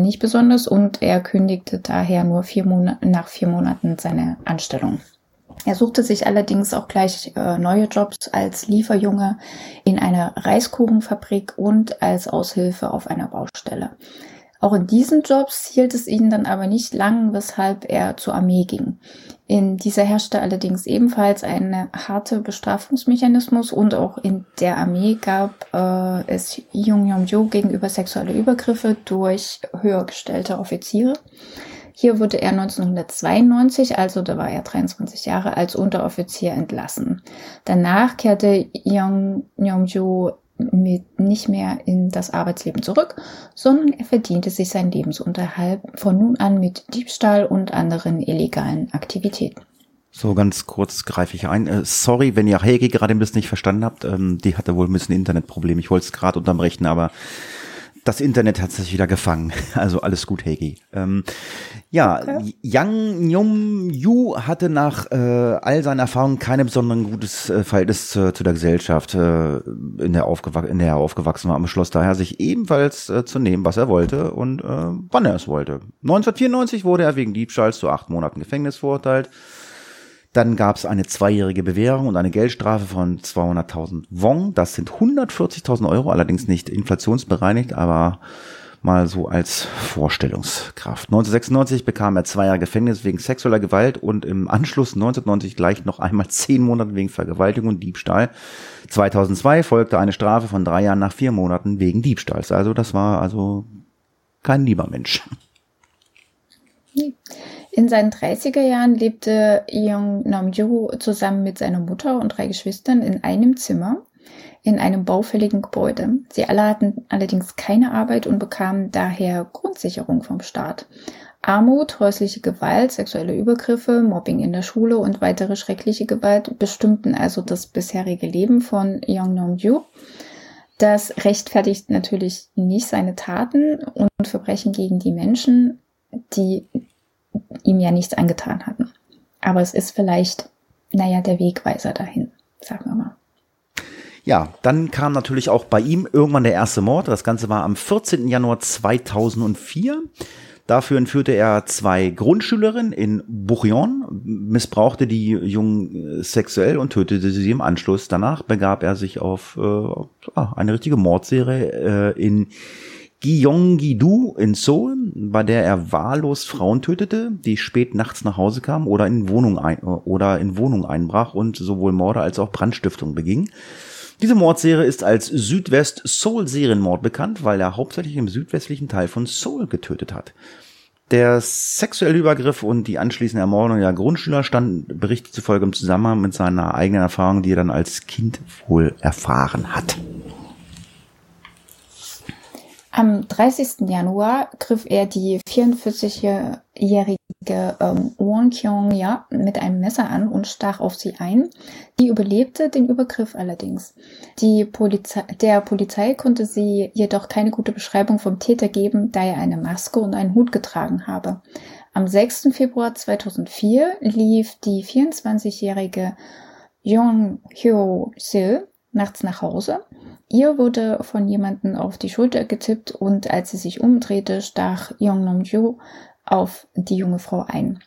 nicht besonders und er kündigte daher nur vier Monate, nach vier Monaten seine Anstellung. Er suchte sich allerdings auch gleich äh, neue Jobs als Lieferjunge in einer Reiskuchenfabrik und als Aushilfe auf einer Baustelle. Auch in diesen Jobs hielt es ihn dann aber nicht lang, weshalb er zur Armee ging. In dieser herrschte allerdings ebenfalls ein harter Bestrafungsmechanismus und auch in der Armee gab äh, es Jung Yong-jo gegenüber sexuelle Übergriffe durch höhergestellte Offiziere. Hier wurde er 1992, also da war er 23 Jahre, als Unteroffizier entlassen. Danach kehrte Yong Yong-jo mit nicht mehr in das Arbeitsleben zurück, sondern er verdiente sich seinen Lebensunterhalt von nun an mit Diebstahl und anderen illegalen Aktivitäten. So, ganz kurz greife ich ein. Äh, sorry, wenn ihr Helge gerade ein bisschen nicht verstanden habt. Ähm, die hatte wohl ein bisschen Internetproblem. Ich wollte es gerade unterbrechen, aber das Internet hat sich wieder gefangen. Also alles gut, Hegi. Ähm, ja, okay. Yang Nyum Yu hatte nach äh, all seinen Erfahrungen keine besonderen gutes äh, Verhältnis zu, zu der Gesellschaft, äh, in, der in der er aufgewachsen war, beschloss daher, sich ebenfalls äh, zu nehmen, was er wollte und äh, wann er es wollte. 1994 wurde er wegen Diebstahls zu acht Monaten Gefängnis verurteilt. Dann gab es eine zweijährige Bewährung und eine Geldstrafe von 200.000 Wong. Das sind 140.000 Euro, allerdings nicht inflationsbereinigt, aber mal so als Vorstellungskraft. 1996 bekam er zwei Jahre Gefängnis wegen sexueller Gewalt und im Anschluss 1990 gleich noch einmal zehn Monate wegen Vergewaltigung und Diebstahl. 2002 folgte eine Strafe von drei Jahren nach vier Monaten wegen Diebstahls. Also das war also kein lieber Mensch. In seinen 30er Jahren lebte Young Namju zusammen mit seiner Mutter und drei Geschwistern in einem Zimmer in einem baufälligen Gebäude. Sie alle hatten allerdings keine Arbeit und bekamen daher Grundsicherung vom Staat. Armut, häusliche Gewalt, sexuelle Übergriffe, Mobbing in der Schule und weitere schreckliche Gewalt bestimmten also das bisherige Leben von Young Nam-ju. Das rechtfertigt natürlich nicht seine Taten und Verbrechen gegen die Menschen, die ihm ja nichts angetan hatten. Aber es ist vielleicht, naja, der Wegweiser dahin, sagen wir mal. Ja, dann kam natürlich auch bei ihm irgendwann der erste Mord. Das Ganze war am 14. Januar 2004. Dafür entführte er zwei Grundschülerinnen in Buchion, missbrauchte die Jungen sexuell und tötete sie im Anschluss. Danach begab er sich auf äh, eine richtige Mordserie äh, in Gyeonggi-do in Seoul, bei der er wahllos Frauen tötete, die spät nachts nach Hause kamen oder in Wohnung ein, oder in Wohnung einbrach und sowohl Morde als auch Brandstiftung beging. Diese Mordserie ist als Südwest-Seoul-Serienmord bekannt, weil er hauptsächlich im südwestlichen Teil von Seoul getötet hat. Der sexuelle Übergriff und die anschließende Ermordung der Grundschüler standen Berichte zufolge im Zusammenhang mit seiner eigenen Erfahrung, die er dann als Kind wohl erfahren hat. Am 30. Januar griff er die 44-jährige ähm, Won Kyung-ja mit einem Messer an und stach auf sie ein. Die überlebte den Übergriff allerdings. Die Polizei, der Polizei konnte sie jedoch keine gute Beschreibung vom Täter geben, da er eine Maske und einen Hut getragen habe. Am 6. Februar 2004 lief die 24-jährige Jong Hyo-sil nachts nach Hause Ihr wurde von jemandem auf die Schulter getippt und als sie sich umdrehte, stach Yong Nam-ju auf die junge Frau ein.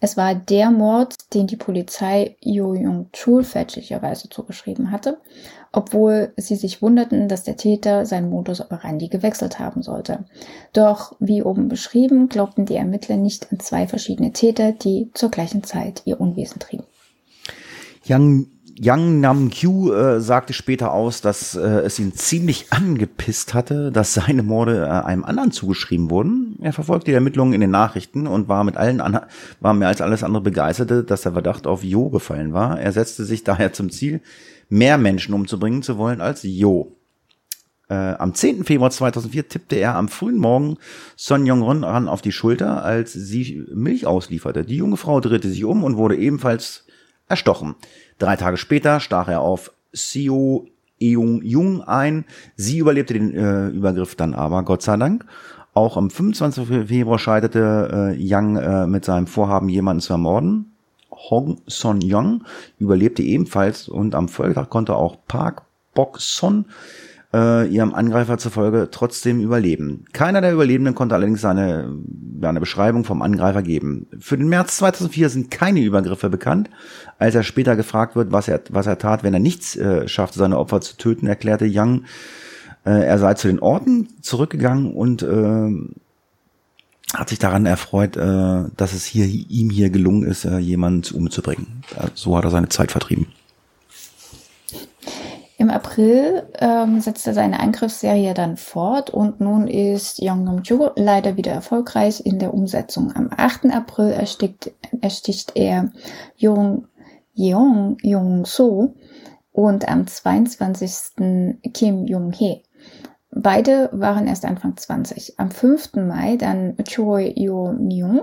Es war der Mord, den die Polizei Yo Yong-chul fälschlicherweise zugeschrieben hatte, obwohl sie sich wunderten, dass der Täter seinen Modus operandi gewechselt haben sollte. Doch, wie oben beschrieben, glaubten die Ermittler nicht an zwei verschiedene Täter, die zur gleichen Zeit ihr Unwesen trieben. Yang Yang Nam Kyu äh, sagte später aus, dass äh, es ihn ziemlich angepisst hatte, dass seine Morde äh, einem anderen zugeschrieben wurden. Er verfolgte die Ermittlungen in den Nachrichten und war mit allen an, war mehr als alles andere begeistert, dass der Verdacht auf Jo gefallen war. Er setzte sich daher zum Ziel, mehr Menschen umzubringen zu wollen als Jo. Äh, am 10. Februar 2004 tippte er am frühen Morgen Son Yong-ron ran auf die Schulter, als sie Milch auslieferte. Die junge Frau drehte sich um und wurde ebenfalls erstochen. Drei Tage später stach er auf Seo Eung Jung ein. Sie überlebte den äh, Übergriff dann aber, Gott sei Dank. Auch am 25. Februar scheiterte äh, Yang äh, mit seinem Vorhaben, jemanden zu ermorden. Hong Son Young überlebte ebenfalls und am Folgetag konnte auch Park Bok Son äh, ihrem Angreifer zufolge trotzdem überleben. Keiner der Überlebenden konnte allerdings seine, eine Beschreibung vom Angreifer geben. Für den März 2004 sind keine Übergriffe bekannt. Als er später gefragt wird, was er, was er tat, wenn er nichts äh, schaffte, seine Opfer zu töten, erklärte Young, äh, er sei zu den Orten zurückgegangen und äh, hat sich daran erfreut, äh, dass es hier ihm hier gelungen ist, äh, jemanden umzubringen. So hat er seine Zeit vertrieben. Im April ähm, setzte seine Angriffsserie dann fort und nun ist Yong Nam-ju leider wieder erfolgreich in der Umsetzung. Am 8. April erstickt, ersticht er Jung Yeong Jung-so und am 22. Kim Jung-hee. Beide waren erst Anfang 20. Am 5. Mai dann Choi Yo-myung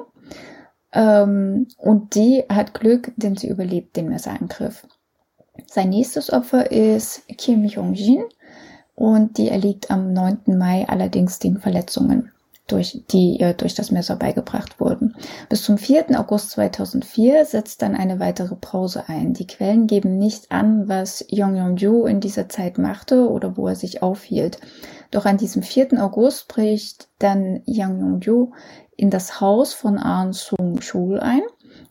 ähm, und die hat Glück, denn sie überlebt den Messerangriff. Sein nächstes Opfer ist Kim Jong-jin und die erliegt am 9. Mai allerdings den Verletzungen, durch, die ihr durch das Messer beigebracht wurden. Bis zum 4. August 2004 setzt dann eine weitere Pause ein. Die Quellen geben nicht an, was Yong Yong-ju in dieser Zeit machte oder wo er sich aufhielt. Doch an diesem 4. August bricht dann Yang Yong-ju in das Haus von Ahn Sung-chul ein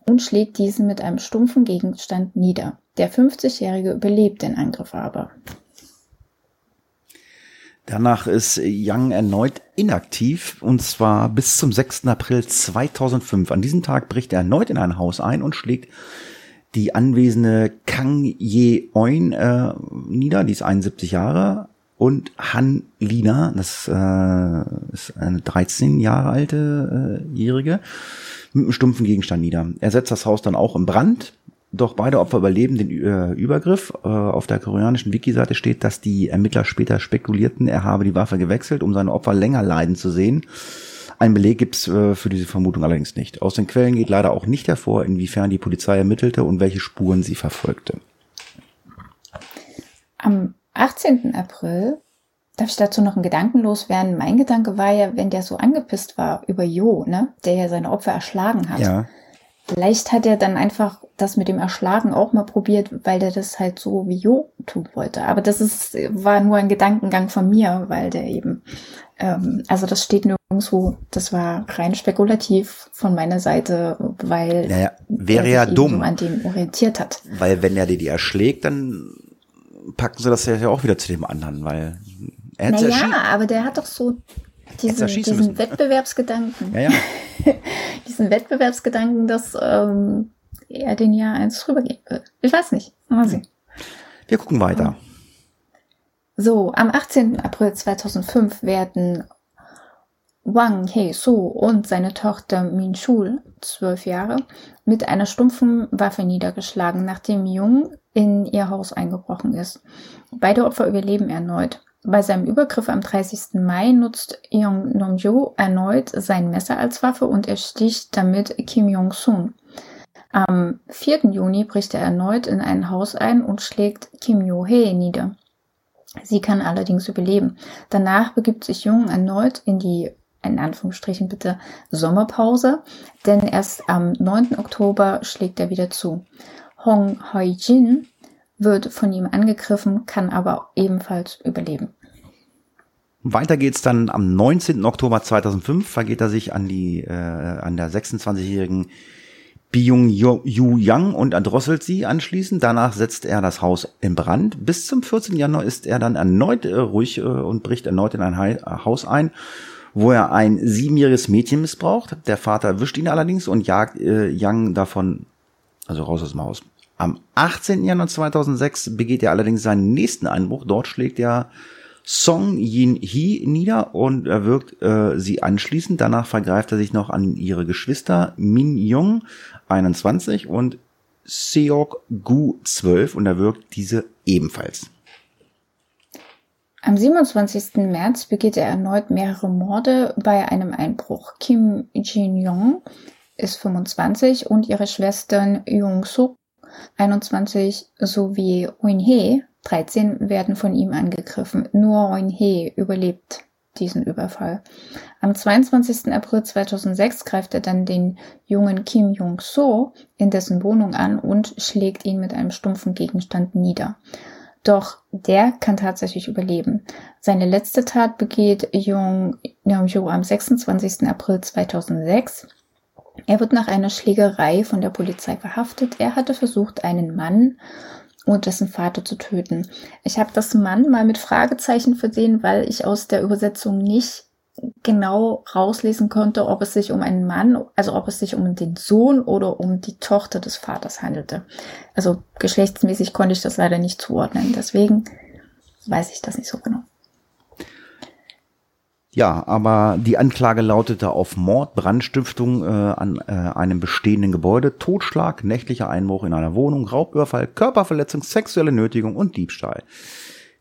und schlägt diesen mit einem stumpfen Gegenstand nieder. Der 50-Jährige überlebt den Angriff aber. Danach ist Young erneut inaktiv und zwar bis zum 6. April 2005. An diesem Tag bricht er erneut in ein Haus ein und schlägt die anwesende Kang Ye-eun äh, nieder, die ist 71 Jahre, und Han Lina, das äh, ist eine 13 Jahre alte äh, Jährige, mit einem stumpfen Gegenstand nieder. Er setzt das Haus dann auch in Brand, doch beide Opfer überleben den äh, Übergriff. Äh, auf der koreanischen Wiki-Seite steht, dass die Ermittler später spekulierten, er habe die Waffe gewechselt, um seine Opfer länger leiden zu sehen. Ein Beleg gibt's äh, für diese Vermutung allerdings nicht. Aus den Quellen geht leider auch nicht hervor, inwiefern die Polizei ermittelte und welche Spuren sie verfolgte. Am 18. April Darf ich dazu noch einen Gedanken loswerden? Mein Gedanke war ja, wenn der so angepisst war über Jo, ne, der ja seine Opfer erschlagen hat. Ja. Vielleicht hat er dann einfach das mit dem Erschlagen auch mal probiert, weil der das halt so wie Jo tun wollte. Aber das ist, war nur ein Gedankengang von mir, weil der eben, ähm, also das steht nirgendwo, das war rein spekulativ von meiner Seite, weil naja, wäre ja dumm, so an dem orientiert hat. Weil wenn er dir die erschlägt, dann packen sie das ja auch wieder zu dem anderen, weil er naja, aber der hat doch so diesen, diesen Wettbewerbsgedanken. Ja, ja. diesen Wettbewerbsgedanken, dass ähm, er den ja eins rübergehen will. Ich weiß nicht. Mal sehen. Wir gucken weiter. So, am 18. April 2005 werden Wang Hei-su und seine Tochter Min Shul, zwölf Jahre, mit einer stumpfen Waffe niedergeschlagen, nachdem Jung in ihr Haus eingebrochen ist. Beide Opfer überleben erneut. Bei seinem Übergriff am 30. Mai nutzt Yong Nam-jo erneut sein Messer als Waffe und ersticht damit Kim Jong-sun. Am 4. Juni bricht er erneut in ein Haus ein und schlägt Kim Yo-hee nieder. Sie kann allerdings überleben. Danach begibt sich Jung erneut in die, in Anführungsstrichen bitte, Sommerpause, denn erst am 9. Oktober schlägt er wieder zu. Hong Hoi-jin wird von ihm angegriffen, kann aber ebenfalls überleben. Weiter geht's dann am 19. Oktober 2005 vergeht er sich an die äh, an der 26-jährigen Byung Yu Yang und erdrosselt sie anschließend. Danach setzt er das Haus in Brand. Bis zum 14. Januar ist er dann erneut äh, ruhig äh, und bricht erneut in ein Hai Haus ein, wo er ein siebenjähriges Mädchen missbraucht. Der Vater erwischt ihn allerdings und jagt äh, Yang davon, also raus aus dem Haus. Am 18. Januar 2006 begeht er allerdings seinen nächsten Einbruch. Dort schlägt er Song Yin Hee nieder und erwürgt äh, sie anschließend. Danach vergreift er sich noch an ihre Geschwister Min Young 21 und Seok Gu 12 und erwürgt diese ebenfalls. Am 27. März begeht er erneut mehrere Morde bei einem Einbruch. Kim Jin-yong ist 25 und ihre Schwestern Jung-suk 21 sowie Eun-hee 13 werden von ihm angegriffen. Nur Eun-hee überlebt diesen Überfall. Am 22. April 2006 greift er dann den jungen Kim Jong-so in dessen Wohnung an und schlägt ihn mit einem stumpfen Gegenstand nieder. Doch der kann tatsächlich überleben. Seine letzte Tat begeht Jung Namjo am 26. April 2006. Er wird nach einer Schlägerei von der Polizei verhaftet. Er hatte versucht, einen Mann und dessen Vater zu töten. Ich habe das Mann mal mit Fragezeichen versehen, weil ich aus der Übersetzung nicht genau rauslesen konnte, ob es sich um einen Mann, also ob es sich um den Sohn oder um die Tochter des Vaters handelte. Also geschlechtsmäßig konnte ich das leider nicht zuordnen. Deswegen weiß ich das nicht so genau. Ja, aber die Anklage lautete auf Mord, Brandstiftung äh, an äh, einem bestehenden Gebäude, Totschlag, nächtlicher Einbruch in einer Wohnung, Raubüberfall, Körperverletzung, sexuelle Nötigung und Diebstahl.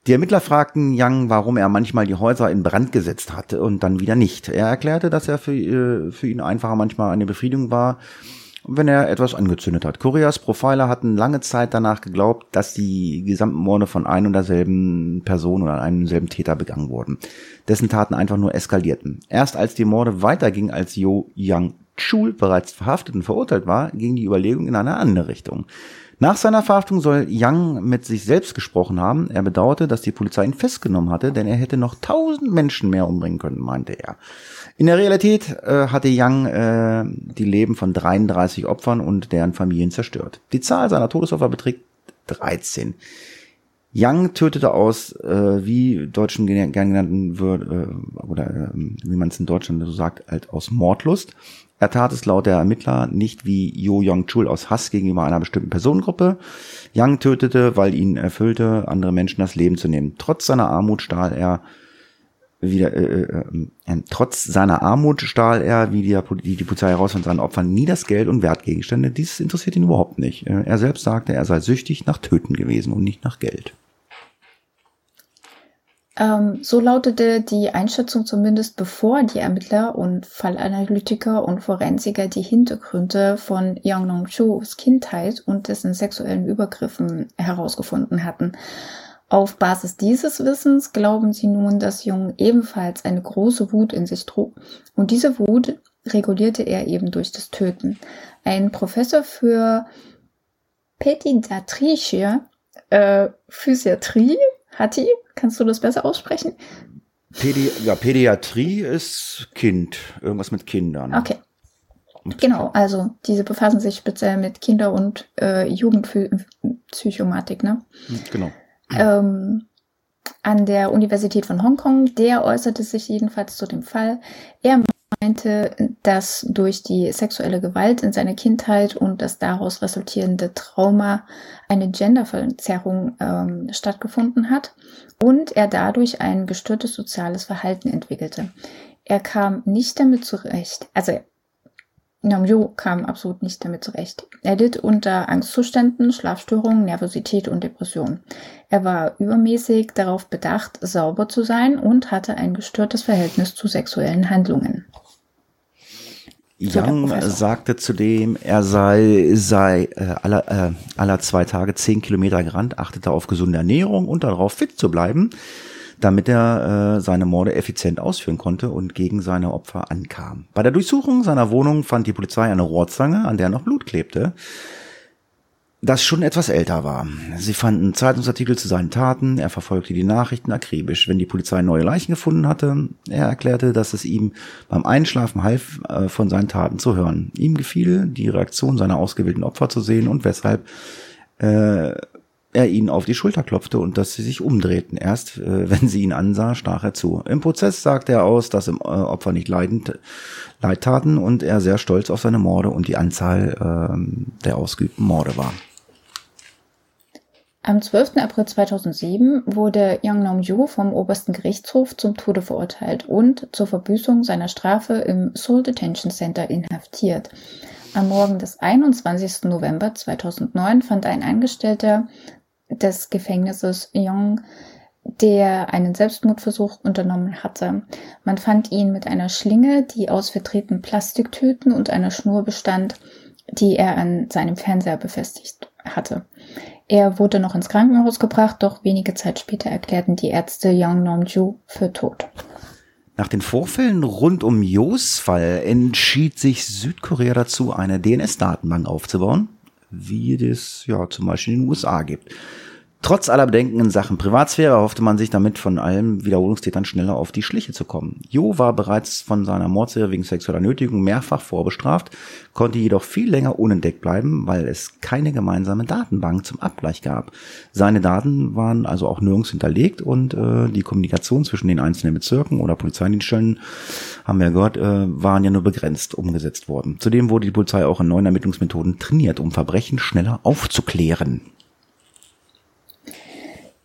Die Ermittler fragten Young, warum er manchmal die Häuser in Brand gesetzt hatte und dann wieder nicht. Er erklärte, dass er für, äh, für ihn einfacher manchmal eine Befriedigung war, wenn er etwas angezündet hat. Koreas Profiler hatten lange Zeit danach geglaubt, dass die gesamten Morde von ein und derselben Person oder einem selben Täter begangen wurden, dessen Taten einfach nur eskalierten. Erst als die Morde weitergingen, als Yo Young Chul bereits verhaftet und verurteilt war, ging die Überlegung in eine andere Richtung. Nach seiner Verhaftung soll Young mit sich selbst gesprochen haben. Er bedauerte, dass die Polizei ihn festgenommen hatte, denn er hätte noch tausend Menschen mehr umbringen können, meinte er. In der Realität äh, hatte Young äh, die Leben von 33 Opfern und deren Familien zerstört. Die Zahl seiner Todesopfer beträgt 13. Young tötete aus, äh, wie Deutschen gern genannten wird, äh, oder äh, wie man es in Deutschland so sagt, halt aus Mordlust. Er tat es laut der Ermittler nicht wie Jo Young-chul aus Hass gegenüber einer bestimmten Personengruppe. Young tötete, weil ihn erfüllte, andere Menschen das Leben zu nehmen. Trotz seiner Armut stahl er wieder, äh, äh, äh, trotz seiner Armut stahl er, wie die, die, die Polizei heraus von seinen Opfern, nie das Geld und Wertgegenstände. Dies interessiert ihn überhaupt nicht. Äh, er selbst sagte, er sei süchtig nach Töten gewesen und nicht nach Geld. Ähm, so lautete die Einschätzung zumindest, bevor die Ermittler und Fallanalytiker und Forensiker die Hintergründe von Yang Nong-chus Kindheit und dessen sexuellen Übergriffen herausgefunden hatten. Auf Basis dieses Wissens glauben sie nun, dass Jung ebenfalls eine große Wut in sich trug und diese Wut regulierte er eben durch das Töten. Ein Professor für Pädiatrische äh, Physiatrie, Hatti, Kannst du das besser aussprechen? Pädi ja, Pädiatrie ist Kind, irgendwas mit Kindern. Okay. Genau, also diese befassen sich speziell mit Kinder- und äh, Jugendpsychomatik, ne? Genau. Ähm, an der Universität von Hongkong, der äußerte sich jedenfalls zu dem Fall. Er meinte, dass durch die sexuelle Gewalt in seiner Kindheit und das daraus resultierende Trauma eine Genderverzerrung ähm, stattgefunden hat und er dadurch ein gestörtes soziales Verhalten entwickelte. Er kam nicht damit zurecht, also Namjo kam absolut nicht damit zurecht. Er litt unter Angstzuständen, Schlafstörungen, Nervosität und Depression. Er war übermäßig darauf bedacht, sauber zu sein und hatte ein gestörtes Verhältnis zu sexuellen Handlungen. Young sagte zudem, er sei, sei äh, aller, äh, aller zwei Tage zehn Kilometer gerannt, achtete auf gesunde Ernährung und darauf fit zu bleiben, damit er äh, seine Morde effizient ausführen konnte und gegen seine Opfer ankam. Bei der Durchsuchung seiner Wohnung fand die Polizei eine Rohrzange, an der noch Blut klebte das schon etwas älter war. Sie fanden Zeitungsartikel zu seinen Taten, er verfolgte die Nachrichten akribisch. Wenn die Polizei neue Leichen gefunden hatte, er erklärte, dass es ihm beim Einschlafen half, äh, von seinen Taten zu hören. Ihm gefiel, die Reaktion seiner ausgewählten Opfer zu sehen und weshalb äh, er ihnen auf die Schulter klopfte und dass sie sich umdrehten. Erst äh, wenn sie ihn ansah, stach er zu. Im Prozess sagte er aus, dass im äh, Opfer nicht leidend, leid taten und er sehr stolz auf seine Morde und die Anzahl äh, der ausgeübten Morde war. Am 12. April 2007 wurde Yang Nam-ju vom obersten Gerichtshof zum Tode verurteilt und zur Verbüßung seiner Strafe im Seoul Detention Center inhaftiert. Am Morgen des 21. November 2009 fand ein Angestellter des Gefängnisses Yong, der einen Selbstmordversuch unternommen hatte. Man fand ihn mit einer Schlinge, die aus verdrehten Plastiktüten und einer Schnur bestand, die er an seinem Fernseher befestigt hatte. Er wurde noch ins Krankenhaus gebracht, doch wenige Zeit später erklärten die Ärzte Young Nam-ju für tot. Nach den Vorfällen rund um Jos Fall entschied sich Südkorea dazu, eine DNS-Datenbank aufzubauen, wie es ja zum Beispiel in den USA gibt. Trotz aller Bedenken in Sachen Privatsphäre hoffte man sich damit von allen Wiederholungstätern schneller auf die Schliche zu kommen. Jo war bereits von seiner Mordserie wegen sexueller Nötigung mehrfach vorbestraft, konnte jedoch viel länger unentdeckt bleiben, weil es keine gemeinsame Datenbank zum Abgleich gab. Seine Daten waren also auch nirgends hinterlegt und äh, die Kommunikation zwischen den einzelnen Bezirken oder Polizeidienststellen, haben wir gehört, äh, waren ja nur begrenzt umgesetzt worden. Zudem wurde die Polizei auch in neuen Ermittlungsmethoden trainiert, um Verbrechen schneller aufzuklären.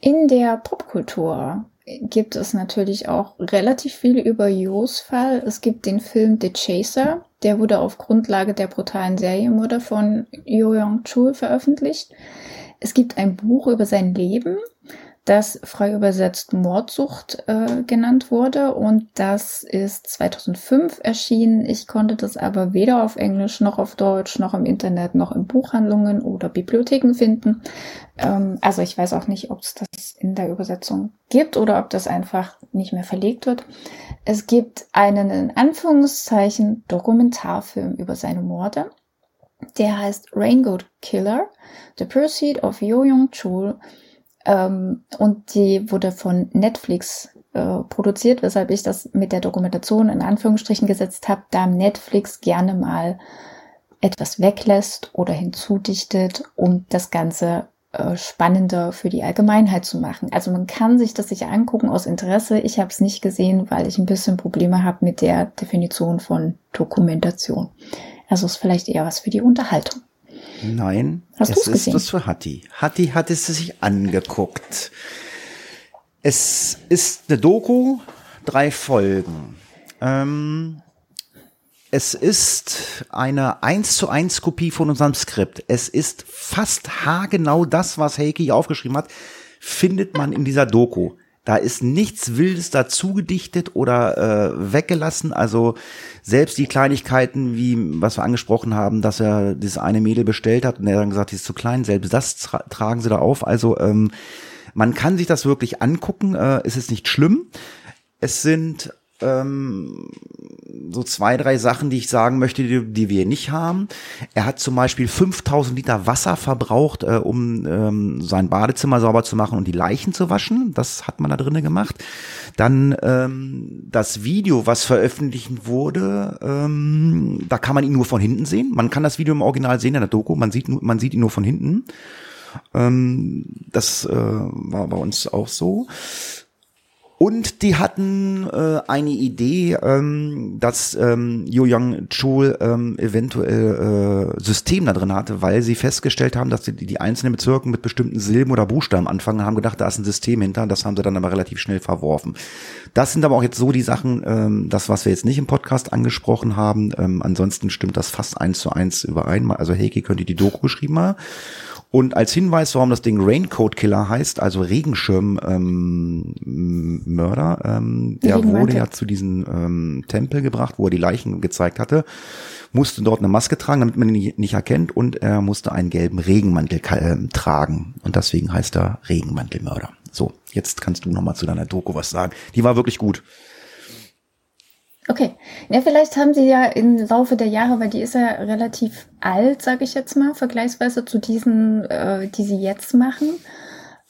In der Popkultur gibt es natürlich auch relativ viel über Jos Fall. Es gibt den Film The Chaser, der wurde auf Grundlage der brutalen Serienmörder von Jo Young-chul veröffentlicht. Es gibt ein Buch über sein Leben das frei übersetzt Mordsucht äh, genannt wurde und das ist 2005 erschienen. Ich konnte das aber weder auf Englisch noch auf Deutsch noch im Internet noch in Buchhandlungen oder Bibliotheken finden. Ähm, also ich weiß auch nicht, ob es das in der Übersetzung gibt oder ob das einfach nicht mehr verlegt wird. Es gibt einen in Anführungszeichen Dokumentarfilm über seine Morde. Der heißt Raingoat Killer, The Pursuit of Yo Young Chul ähm, und die wurde von Netflix äh, produziert, weshalb ich das mit der Dokumentation in Anführungsstrichen gesetzt habe, da Netflix gerne mal etwas weglässt oder hinzudichtet, um das Ganze äh, spannender für die Allgemeinheit zu machen. Also man kann sich das sicher angucken aus Interesse. Ich habe es nicht gesehen, weil ich ein bisschen Probleme habe mit der Definition von Dokumentation. Also ist vielleicht eher was für die Unterhaltung. Nein, Hast es ist gesehen? das für Hatti. Hatti hat es sich angeguckt. Es ist eine Doku, drei Folgen. Ähm, es ist eine eins zu eins Kopie von unserem Skript. Es ist fast haargenau das, was Heike hier aufgeschrieben hat, findet man in dieser Doku. Da ist nichts Wildes dazu gedichtet oder äh, weggelassen. Also selbst die Kleinigkeiten, wie was wir angesprochen haben, dass er dieses eine Mädel bestellt hat und er dann gesagt, die ist zu klein, selbst das tra tragen sie da auf. Also ähm, man kann sich das wirklich angucken. Äh, es ist nicht schlimm. Es sind ähm, so zwei, drei Sachen, die ich sagen möchte, die, die wir nicht haben. Er hat zum Beispiel 5000 Liter Wasser verbraucht, äh, um ähm, sein Badezimmer sauber zu machen und die Leichen zu waschen. Das hat man da drinnen gemacht. Dann ähm, das Video, was veröffentlicht wurde, ähm, da kann man ihn nur von hinten sehen. Man kann das Video im Original sehen in der Doku, man sieht, man sieht ihn nur von hinten. Ähm, das äh, war bei uns auch so. Und die hatten äh, eine Idee, ähm, dass ähm, Yo Young Chul ähm, eventuell äh, System da drin hatte, weil sie festgestellt haben, dass die, die einzelnen Bezirke mit bestimmten Silben oder Buchstaben anfangen, haben gedacht, da ist ein System hinter. Das haben sie dann aber relativ schnell verworfen. Das sind aber auch jetzt so die Sachen, ähm, das, was wir jetzt nicht im Podcast angesprochen haben. Ähm, ansonsten stimmt das fast eins zu eins überein. Also Heike könnte die Doku geschrieben haben. Und als Hinweis, warum das Ding Raincoat Killer heißt, also Regenschirmmörder, ähm, ähm, der wurde ja zu diesem ähm, Tempel gebracht, wo er die Leichen gezeigt hatte, musste dort eine Maske tragen, damit man ihn nicht erkennt, und er musste einen gelben Regenmantel äh, tragen. Und deswegen heißt er Regenmantelmörder. So, jetzt kannst du noch mal zu deiner Doku was sagen. Die war wirklich gut. Okay. Ja, vielleicht haben sie ja im Laufe der Jahre, weil die ist ja relativ alt, sage ich jetzt mal, vergleichsweise zu diesen, äh, die sie jetzt machen.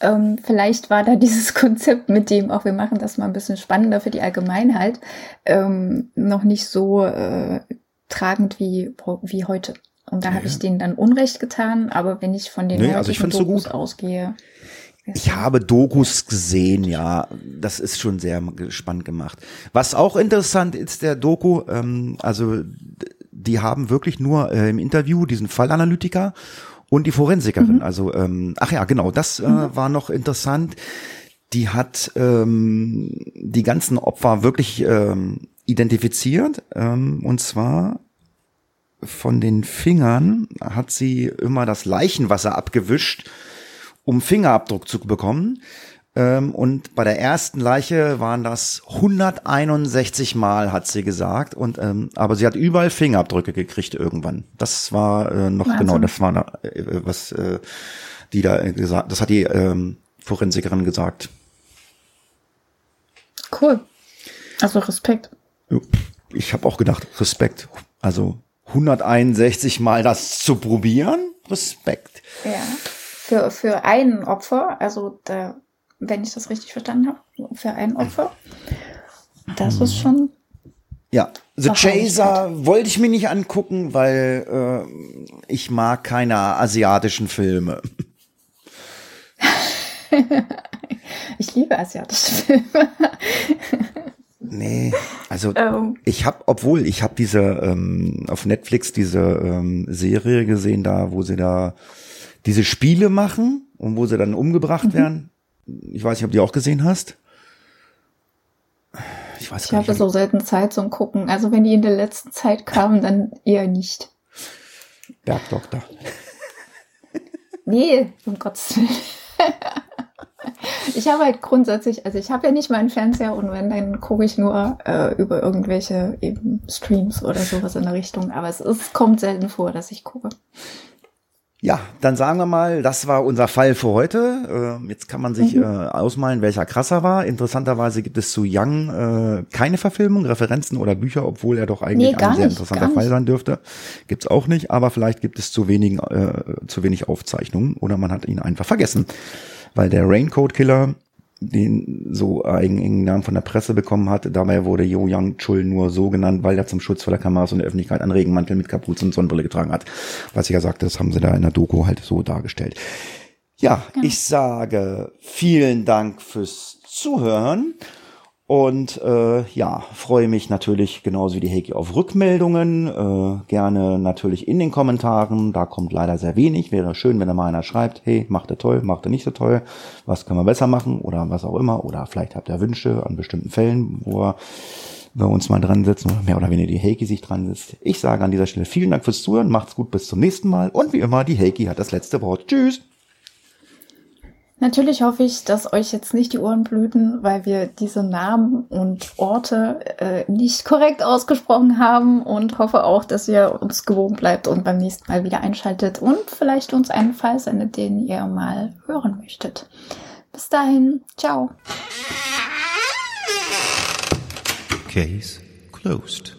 Ähm, vielleicht war da dieses Konzept mit dem, auch wir machen das mal ein bisschen spannender für die Allgemeinheit, ähm, noch nicht so äh, tragend wie, wie heute. Und da ja. habe ich denen dann Unrecht getan, aber wenn ich von den nee, also ich Dokus so ausgehe, ich habe Dokus gesehen, ja. Das ist schon sehr spannend gemacht. Was auch interessant ist, der Doku, ähm, also die haben wirklich nur äh, im Interview diesen Fallanalytiker und die Forensikerin. Also, ähm, ach ja, genau, das äh, war noch interessant. Die hat ähm, die ganzen Opfer wirklich ähm, identifiziert. Ähm, und zwar von den Fingern hat sie immer das Leichenwasser abgewischt, um Fingerabdruck zu bekommen. Ähm, und bei der ersten Leiche waren das 161 Mal, hat sie gesagt. Und ähm, aber sie hat überall Fingerabdrücke gekriegt irgendwann. Das war äh, noch Wahnsinn. genau, das war äh, was äh, die da äh, gesagt. Das hat die ähm, Forensikerin gesagt. Cool. Also Respekt. Ich habe auch gedacht, Respekt. Also 161 Mal das zu probieren, Respekt. Ja. Für, für ein Opfer, also da, wenn ich das richtig verstanden habe, für ein Opfer, das ist schon. Ja, The. Chaser wollte ich mir nicht angucken, weil äh, ich mag keine asiatischen Filme. Ich liebe asiatische Filme. Nee, also Ähm. ich habe, obwohl ich habe diese ähm, auf Netflix diese ähm, Serie gesehen, da wo sie da diese Spiele machen und wo sie dann umgebracht Mhm. werden. Ich weiß nicht, ob du die auch gesehen hast. Ich weiß Ich gar nicht. habe so selten Zeit zum Gucken. Also wenn die in der letzten Zeit kamen, dann eher nicht. Bergdoktor. Nee, um Gottes Willen. Ich habe halt grundsätzlich, also ich habe ja nicht meinen Fernseher und wenn, dann gucke ich nur äh, über irgendwelche eben Streams oder sowas in der Richtung. Aber es ist, kommt selten vor, dass ich gucke. Ja, dann sagen wir mal, das war unser Fall für heute. Äh, jetzt kann man sich Mhm. äh, ausmalen, welcher krasser war. Interessanterweise gibt es zu Young äh, keine Verfilmung, Referenzen oder Bücher, obwohl er doch eigentlich Nee, ein sehr nicht, interessanter gar Fall sein dürfte. Gibt's auch nicht, aber vielleicht gibt es zu wenig, äh, zu wenig Aufzeichnungen oder man hat ihn einfach vergessen. Weil der Raincoat Killer den so einen engen Namen von der Presse bekommen hat. Dabei wurde Yo Young Chul nur so genannt, weil er zum Schutz vor der Kameras und der Öffentlichkeit einen Regenmantel mit Kapuze und Sonnenbrille getragen hat. Was ich ja sagte, das haben sie da in der Doku halt so dargestellt. Ja, ich sage vielen Dank fürs Zuhören und äh, ja, freue mich natürlich genauso wie die Heiki auf Rückmeldungen. Äh, gerne natürlich in den Kommentaren. Da kommt leider sehr wenig. Wäre schön, wenn da mal einer schreibt, hey, macht er toll, macht er nicht so toll, was können wir besser machen oder was auch immer. Oder vielleicht habt ihr Wünsche an bestimmten Fällen, wo wir, uns mal dran sitzen oder mehr oder weniger die Heiki sich dran sitzt. Ich sage an dieser Stelle vielen Dank fürs Zuhören, macht's gut, bis zum nächsten Mal und wie immer, die Heiki hat das letzte Wort. Tschüss! Natürlich hoffe ich, dass euch jetzt nicht die Ohren blüten, weil wir diese Namen und Orte äh, nicht korrekt ausgesprochen haben und hoffe auch, dass ihr uns gewogen bleibt und beim nächsten Mal wieder einschaltet und vielleicht uns einen Fall sendet, den ihr mal hören möchtet. Bis dahin, ciao. Case closed.